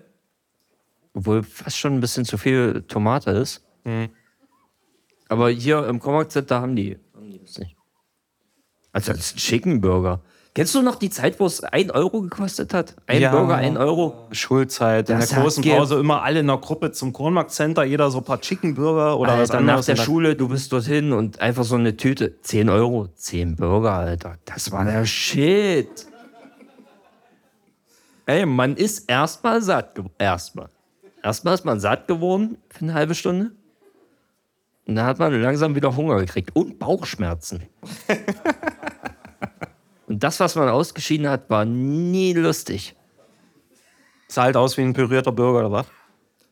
Obwohl fast schon ein bisschen zu viel Tomate ist. Mhm. Aber hier im Comac Center haben die, haben die das nicht. Also das ist ein Chicken Burger. Kennst du noch die Zeit, wo es 1 Euro gekostet hat? Ein Ja. Burger, 1 Euro. Schulzeit, in Das der hat großen Pause immer alle in der Gruppe zum Kronmarkt Center, jeder so ein paar Chicken Burger oder was Alter, nach anderes. der Und dann- Schule, du bist dorthin und einfach so eine Tüte. 10 Euro, 10 Burger, Alter. Das war der Shit. Ey, man ist erstmal satt geworden. Erstmal. Erstmal ist man satt geworden für eine halbe Stunde. Und dann hat man langsam wieder Hunger gekriegt und Bauchschmerzen. *laughs* Und das, was man ausgeschieden hat, war nie lustig. Sah halt aus wie ein pürierter Burger, oder was?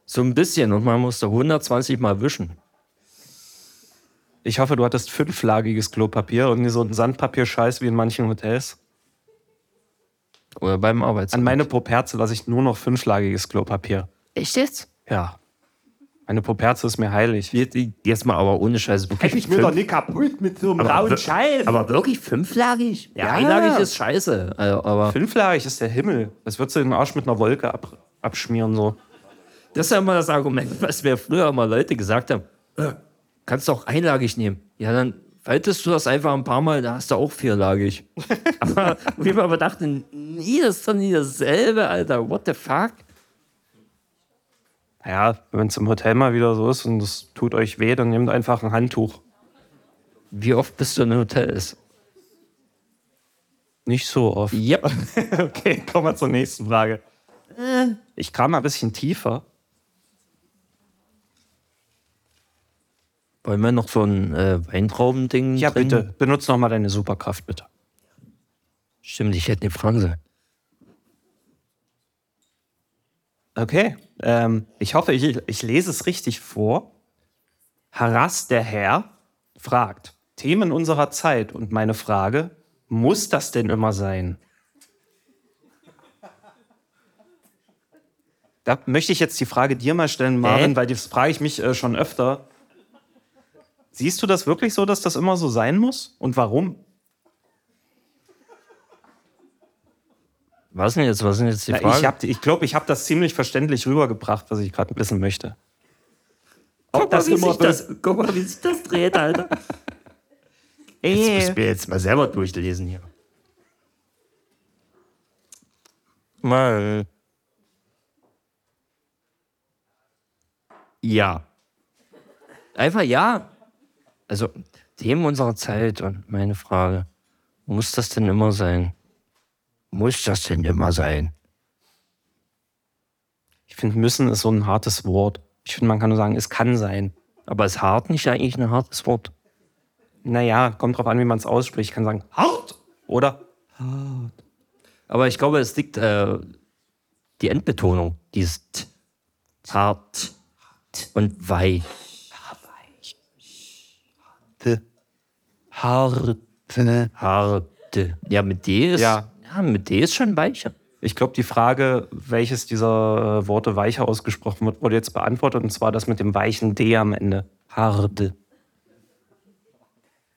So ein bisschen. Und man musste 120 Mal wischen. Ich hoffe, du hattest fünflagiges Klopapier und nicht so einen Sandpapierscheiß wie in manchen Hotels. Oder beim Arbeitsplatz. An meine Poperze lasse ich nur noch fünflagiges Klopapier. Echt jetzt? Ja. Meine Poperze ist mir heilig. Jetzt, jetzt mal aber ohne Scheiß. Wirklich Ich will doch nicht kaputt mit so einem aber, rauen wir- Scheiß. aber wirklich fünflagig? Ja, Ja. einlagig ist scheiße. Also, aber Fünflagig ist der Himmel. Das wird so den Arsch mit einer Wolke ab, abschmieren. So. das ist ja immer das Argument, was mir früher immer Leute gesagt haben. Äh, kannst du auch einlagig nehmen. Ja, dann faltest du das einfach ein paar Mal, da hast du auch vierlagig. *laughs* aber ich mir aber dachte, nie, das ist doch nie dasselbe, Alter. What the fuck? Ja, wenn es im Hotel mal wieder so ist und es tut euch weh, dann nehmt einfach ein Handtuch. Wie oft bist du in Hotels? Nicht so oft. Yep. *laughs* okay, kommen wir zur nächsten Frage. Ich kam mal ein bisschen tiefer. Wollen wir noch so ein äh, Weintraubending Ja, drin? bitte. Benutz noch mal deine Superkraft, bitte. Stimmt, ich hätte eine Franse. Okay. Ähm, ich hoffe, ich, ich lese es richtig vor. Harass der Herr fragt: Themen unserer Zeit und meine Frage: Muss das denn immer sein? Da möchte ich jetzt die Frage dir mal stellen, Marvin, Hä? weil das frage ich mich äh, schon öfter. Siehst du das wirklich so, dass das immer so sein muss? Und warum? Was denn jetzt? Was sind jetzt die Na, Fragen? ich glaube, ich, glaub, ich habe das ziemlich verständlich rübergebracht, was ich gerade wissen möchte. guck, das mal, wie immer sich das, guck mal, wie sich das dreht, Alter. *laughs* Jetzt muss ich mir jetzt mal selber durchlesen hier. Mal. Ja. Einfach ja. Also, Themen unserer Zeit und meine Frage. Muss das denn immer sein? Muss das denn immer sein? Ich finde, müssen ist so ein hartes Wort. Ich finde, man kann nur sagen, es kann sein. Aber ist hart nicht eigentlich ein hartes Wort? Naja, kommt drauf an, wie man es ausspricht. Ich kann sagen, hart oder Aber ich glaube, es liegt äh, die Endbetonung, dieses T, hart und weich. hart. Harte. Ja, mit D ist, Ja. Ja. mit D ist schon weicher. Ich glaube, die Frage, welches dieser äh, Worte weicher ausgesprochen wird, wurde jetzt beantwortet. Und zwar das mit dem weichen D am Ende. Harde.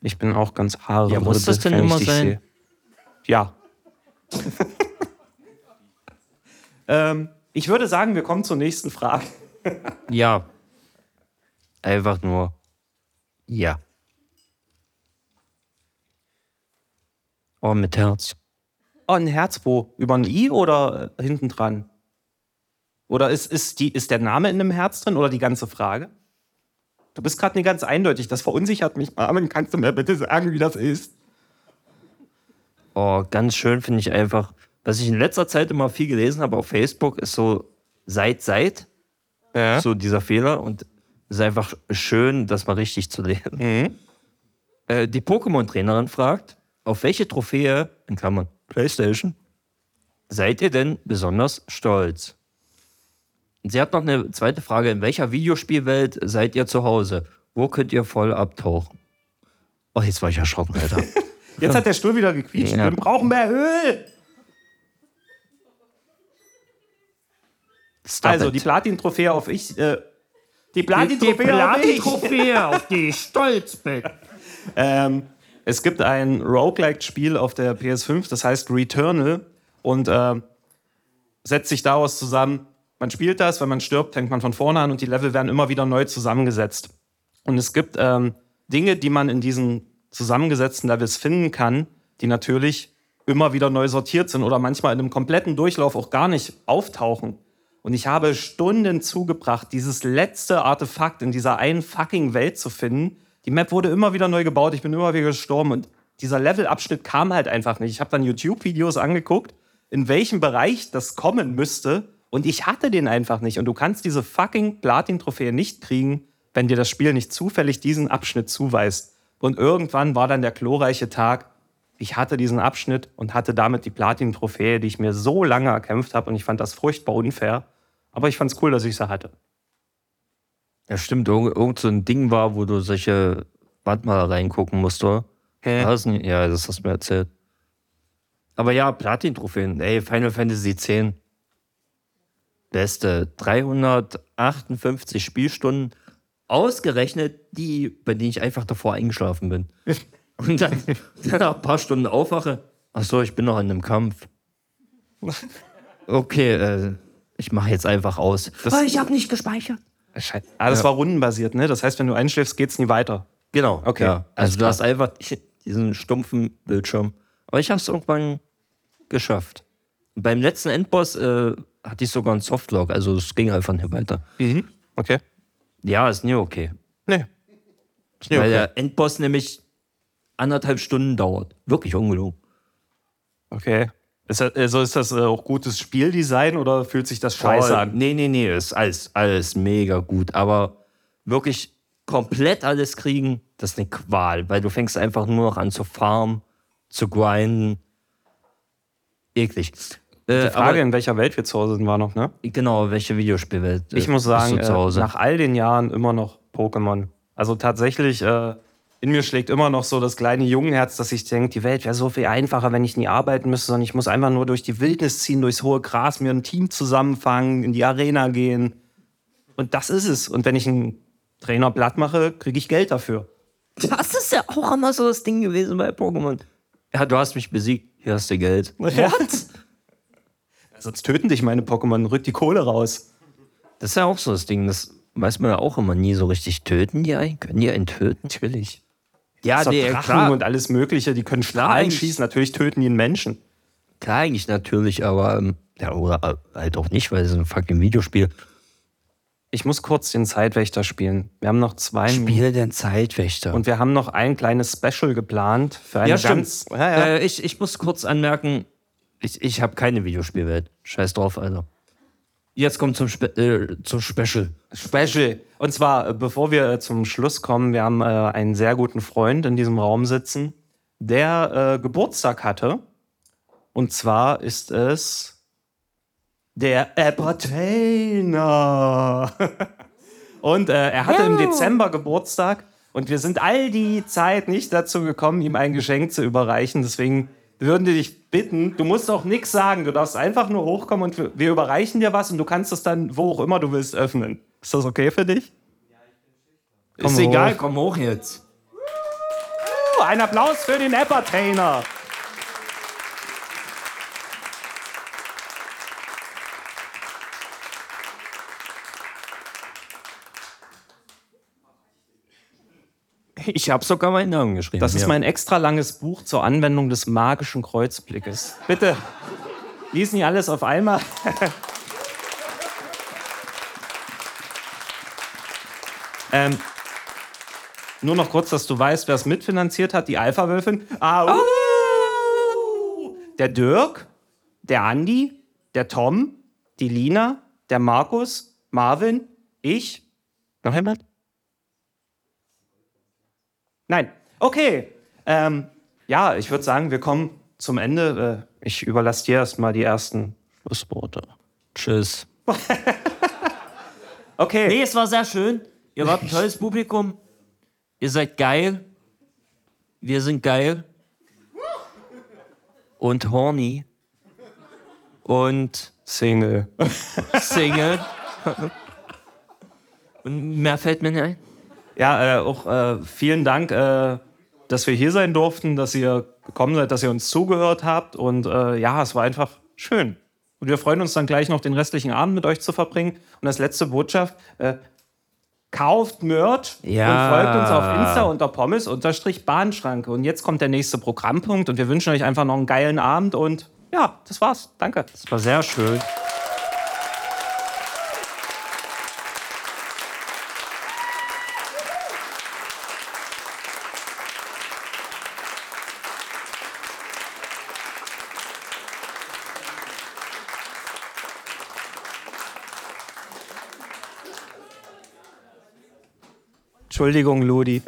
Ich bin auch ganz hart. Ja, muss das denn immer sein? Ja. *laughs* ähm, ich würde sagen, wir kommen zur nächsten Frage. *laughs* Ja. Einfach nur ja. Oh, mit Herz. Oh, ein Herz wo? Über ein I oder äh, hinten dran? Oder ist, ist, die, ist der Name in einem Herz drin oder die ganze Frage? Du bist gerade nicht ganz eindeutig. Das verunsichert mich. Marvin, kannst du mir bitte sagen, wie das ist? Oh, ganz schön finde ich einfach. Was ich in letzter Zeit immer viel gelesen habe auf Facebook, ist so seit, seit. Ja. So dieser Fehler. Und es ist einfach schön, das mal richtig zu lesen. Mhm. Äh, die Pokémon-Trainerin fragt, auf welche Trophäe, in Klammern, Playstation, seid ihr denn besonders stolz? Und sie hat noch eine zweite Frage. In welcher Videospielwelt seid ihr zu Hause? Wo könnt ihr voll abtauchen? Oh, jetzt war ich erschrocken, Alter. *laughs* Jetzt hat der Stuhl wieder gequietscht. Ja. Wir brauchen mehr Öl. Stop also, it. die Platin-Trophäe auf ich. Äh, die Platin-Trophäe auf ich. Trophäe, auf die ich stolz bin. *laughs* Ähm, es gibt ein Roguelike-Spiel auf der PS5, das heißt Returnal. Und ähm, setzt sich daraus zusammen, man spielt das, wenn man stirbt, fängt man von vorne an und die Level werden immer wieder neu zusammengesetzt. Und es gibt ähm, Dinge, die man in diesen zusammengesetzten Levels finden kann, die natürlich immer wieder neu sortiert sind oder manchmal in einem kompletten Durchlauf auch gar nicht auftauchen. Und ich habe Stunden zugebracht, dieses letzte Artefakt in dieser einen fucking Welt zu finden. Die Map wurde immer wieder neu gebaut, ich bin immer wieder gestorben und dieser Levelabschnitt kam halt einfach nicht. Ich habe dann YouTube-Videos angeguckt, in welchem Bereich das kommen müsste und ich hatte den einfach nicht. Und du kannst diese fucking Platin-Trophäe nicht kriegen, wenn dir das Spiel nicht zufällig diesen Abschnitt zuweist. Und irgendwann war dann der glorreiche Tag, ich hatte diesen Abschnitt und hatte damit die Platin-Trophäe, die ich mir so lange erkämpft habe und ich fand das furchtbar unfair. Aber ich fand es cool, dass ich sie hatte. Ja, stimmt. Irgend, irgend so ein Ding war, wo du solche Wandmaler reingucken musst, oder? Hä? Das? Ja, das hast du mir erzählt. Aber ja, Platin-Trophäen. Ey, Final Fantasy X. Beste. 358 Spielstunden. Ausgerechnet die, bei denen ich einfach davor eingeschlafen bin. *laughs* Und dann, dann nach ein paar Stunden aufwache. Achso, ich bin noch in einem Kampf. *laughs* Okay, äh, ich mache jetzt einfach aus. Das- ich habe nicht gespeichert. Scheiße. Ah, das Ja. war rundenbasiert, ne? Das heißt, wenn du einschläfst, geht's nie weiter. Genau. Okay. Ja. alles Also du hast einfach diesen stumpfen Bildschirm. Aber ich habe es irgendwann geschafft. Beim letzten Endboss äh, hatte ich sogar einen Softlog, also es ging einfach nicht weiter. Mhm. Okay. Ja, ist nie okay. Nee. Ist nie Weil okay. der Endboss nämlich anderthalb Stunden dauert. Wirklich ungelogen. Okay. Ist das, also ist das äh, auch gutes Spieldesign oder fühlt sich das scheiße Voll. an? Nee, nee, nee, ist alles, alles mega gut. Aber wirklich komplett alles kriegen, das ist eine Qual, weil du fängst einfach nur noch an zu farmen, zu grinden. Eklig. Äh, Die Frage, in welcher Welt wir zu Hause sind, war noch, ne? Genau, welche Videospielwelt? äh, Ich muss bist sagen, äh, nach all den Jahren immer noch Pokémon. Also tatsächlich, äh, in mir schlägt immer noch so das kleine Jungenherz, dass ich denke, die Welt wäre so viel einfacher, wenn ich nie arbeiten müsste, sondern ich muss einfach nur durch die Wildnis ziehen, durchs hohe Gras, mir ein Team zusammenfangen, in die Arena gehen. Und das ist es. Und wenn ich einen Trainer platt mache, kriege ich Geld dafür. Das ist ja auch immer so das Ding gewesen bei Pokémon. Ja, du hast mich besiegt, hier hast du Geld. *laughs* Ja. Sonst töten dich meine Pokémon, rück die Kohle raus. Das ist ja auch so das Ding, das weiß man ja auch immer nie so richtig. Töten die einen? Können die einen töten? Natürlich. Ja, nee, Drachen klar. und alles Mögliche, die können Strahlen schießen. Natürlich töten die einen Menschen. Klar, eigentlich natürlich, aber ähm, ja, oder halt auch nicht, weil es ist ein fucking Videospiel. Ich muss kurz den Zeitwächter spielen. Wir haben noch zwei Spiel den Zeitwächter. Und wir haben noch ein kleines Special geplant für eine ja, stimmt. ganz. Ja, ja. Äh, ich, ich muss kurz anmerken, ich, ich habe keine Videospielwelt. Scheiß drauf, Alter. Jetzt kommt zum, Spe äh, zum Special. Special. Und zwar, äh, bevor wir äh, zum Schluss kommen, wir haben äh, einen sehr guten Freund in diesem Raum sitzen, der äh, Geburtstag hatte. Und zwar ist es der Appertainer. *laughs* Und äh, er hatte im Dezember Geburtstag und wir sind all die Zeit nicht dazu gekommen, ihm ein Geschenk zu überreichen. Deswegen würden wir dich bitten, du musst auch nichts sagen, du darfst einfach nur hochkommen und wir, überreichen dir was und du kannst es dann, wo auch immer du willst, öffnen. Ist das okay für dich? Komm ist egal, hoch. komm hoch jetzt. Uh, Ein Applaus für den Appertainer. Ich habe sogar meinen Namen geschrieben. Das ist ja. mein extra langes Buch zur Anwendung des magischen Kreuzblickes. Bitte, lies nicht alles auf einmal. *laughs* ähm, nur noch kurz, dass du weißt, wer es mitfinanziert hat, die Alpha-Wölfin. Ah, uh, Der Dirk, der Andi, der Tom, die Lina, der Markus, Marvin, ich. Noch jemand? Nein. Okay. Ähm, ja, ich würde sagen, wir kommen zum Ende. Äh, ich überlasse dir erstmal die ersten Schlussworte. Tschüss. *laughs* Okay. Nee, es war sehr schön. Ihr wart ein tolles Publikum. Ihr seid geil. Wir sind geil. Und horny. Und Single. Single. Und mehr fällt mir nicht ein. Ja, äh, auch äh, vielen Dank, äh, dass wir hier sein durften, dass ihr gekommen seid, dass ihr uns zugehört habt. Und äh, ja, es war einfach schön. Und wir freuen uns dann gleich noch den restlichen Abend mit euch zu verbringen. Und als letzte Botschaft, äh, kauft Merch Ja. und folgt uns auf Insta unter Pommes-Bahnschranke. Und jetzt kommt der nächste Programmpunkt und wir wünschen euch einfach noch einen geilen Abend und ja, das war's. Danke. Das war sehr schön. Entschuldigung, Ludi.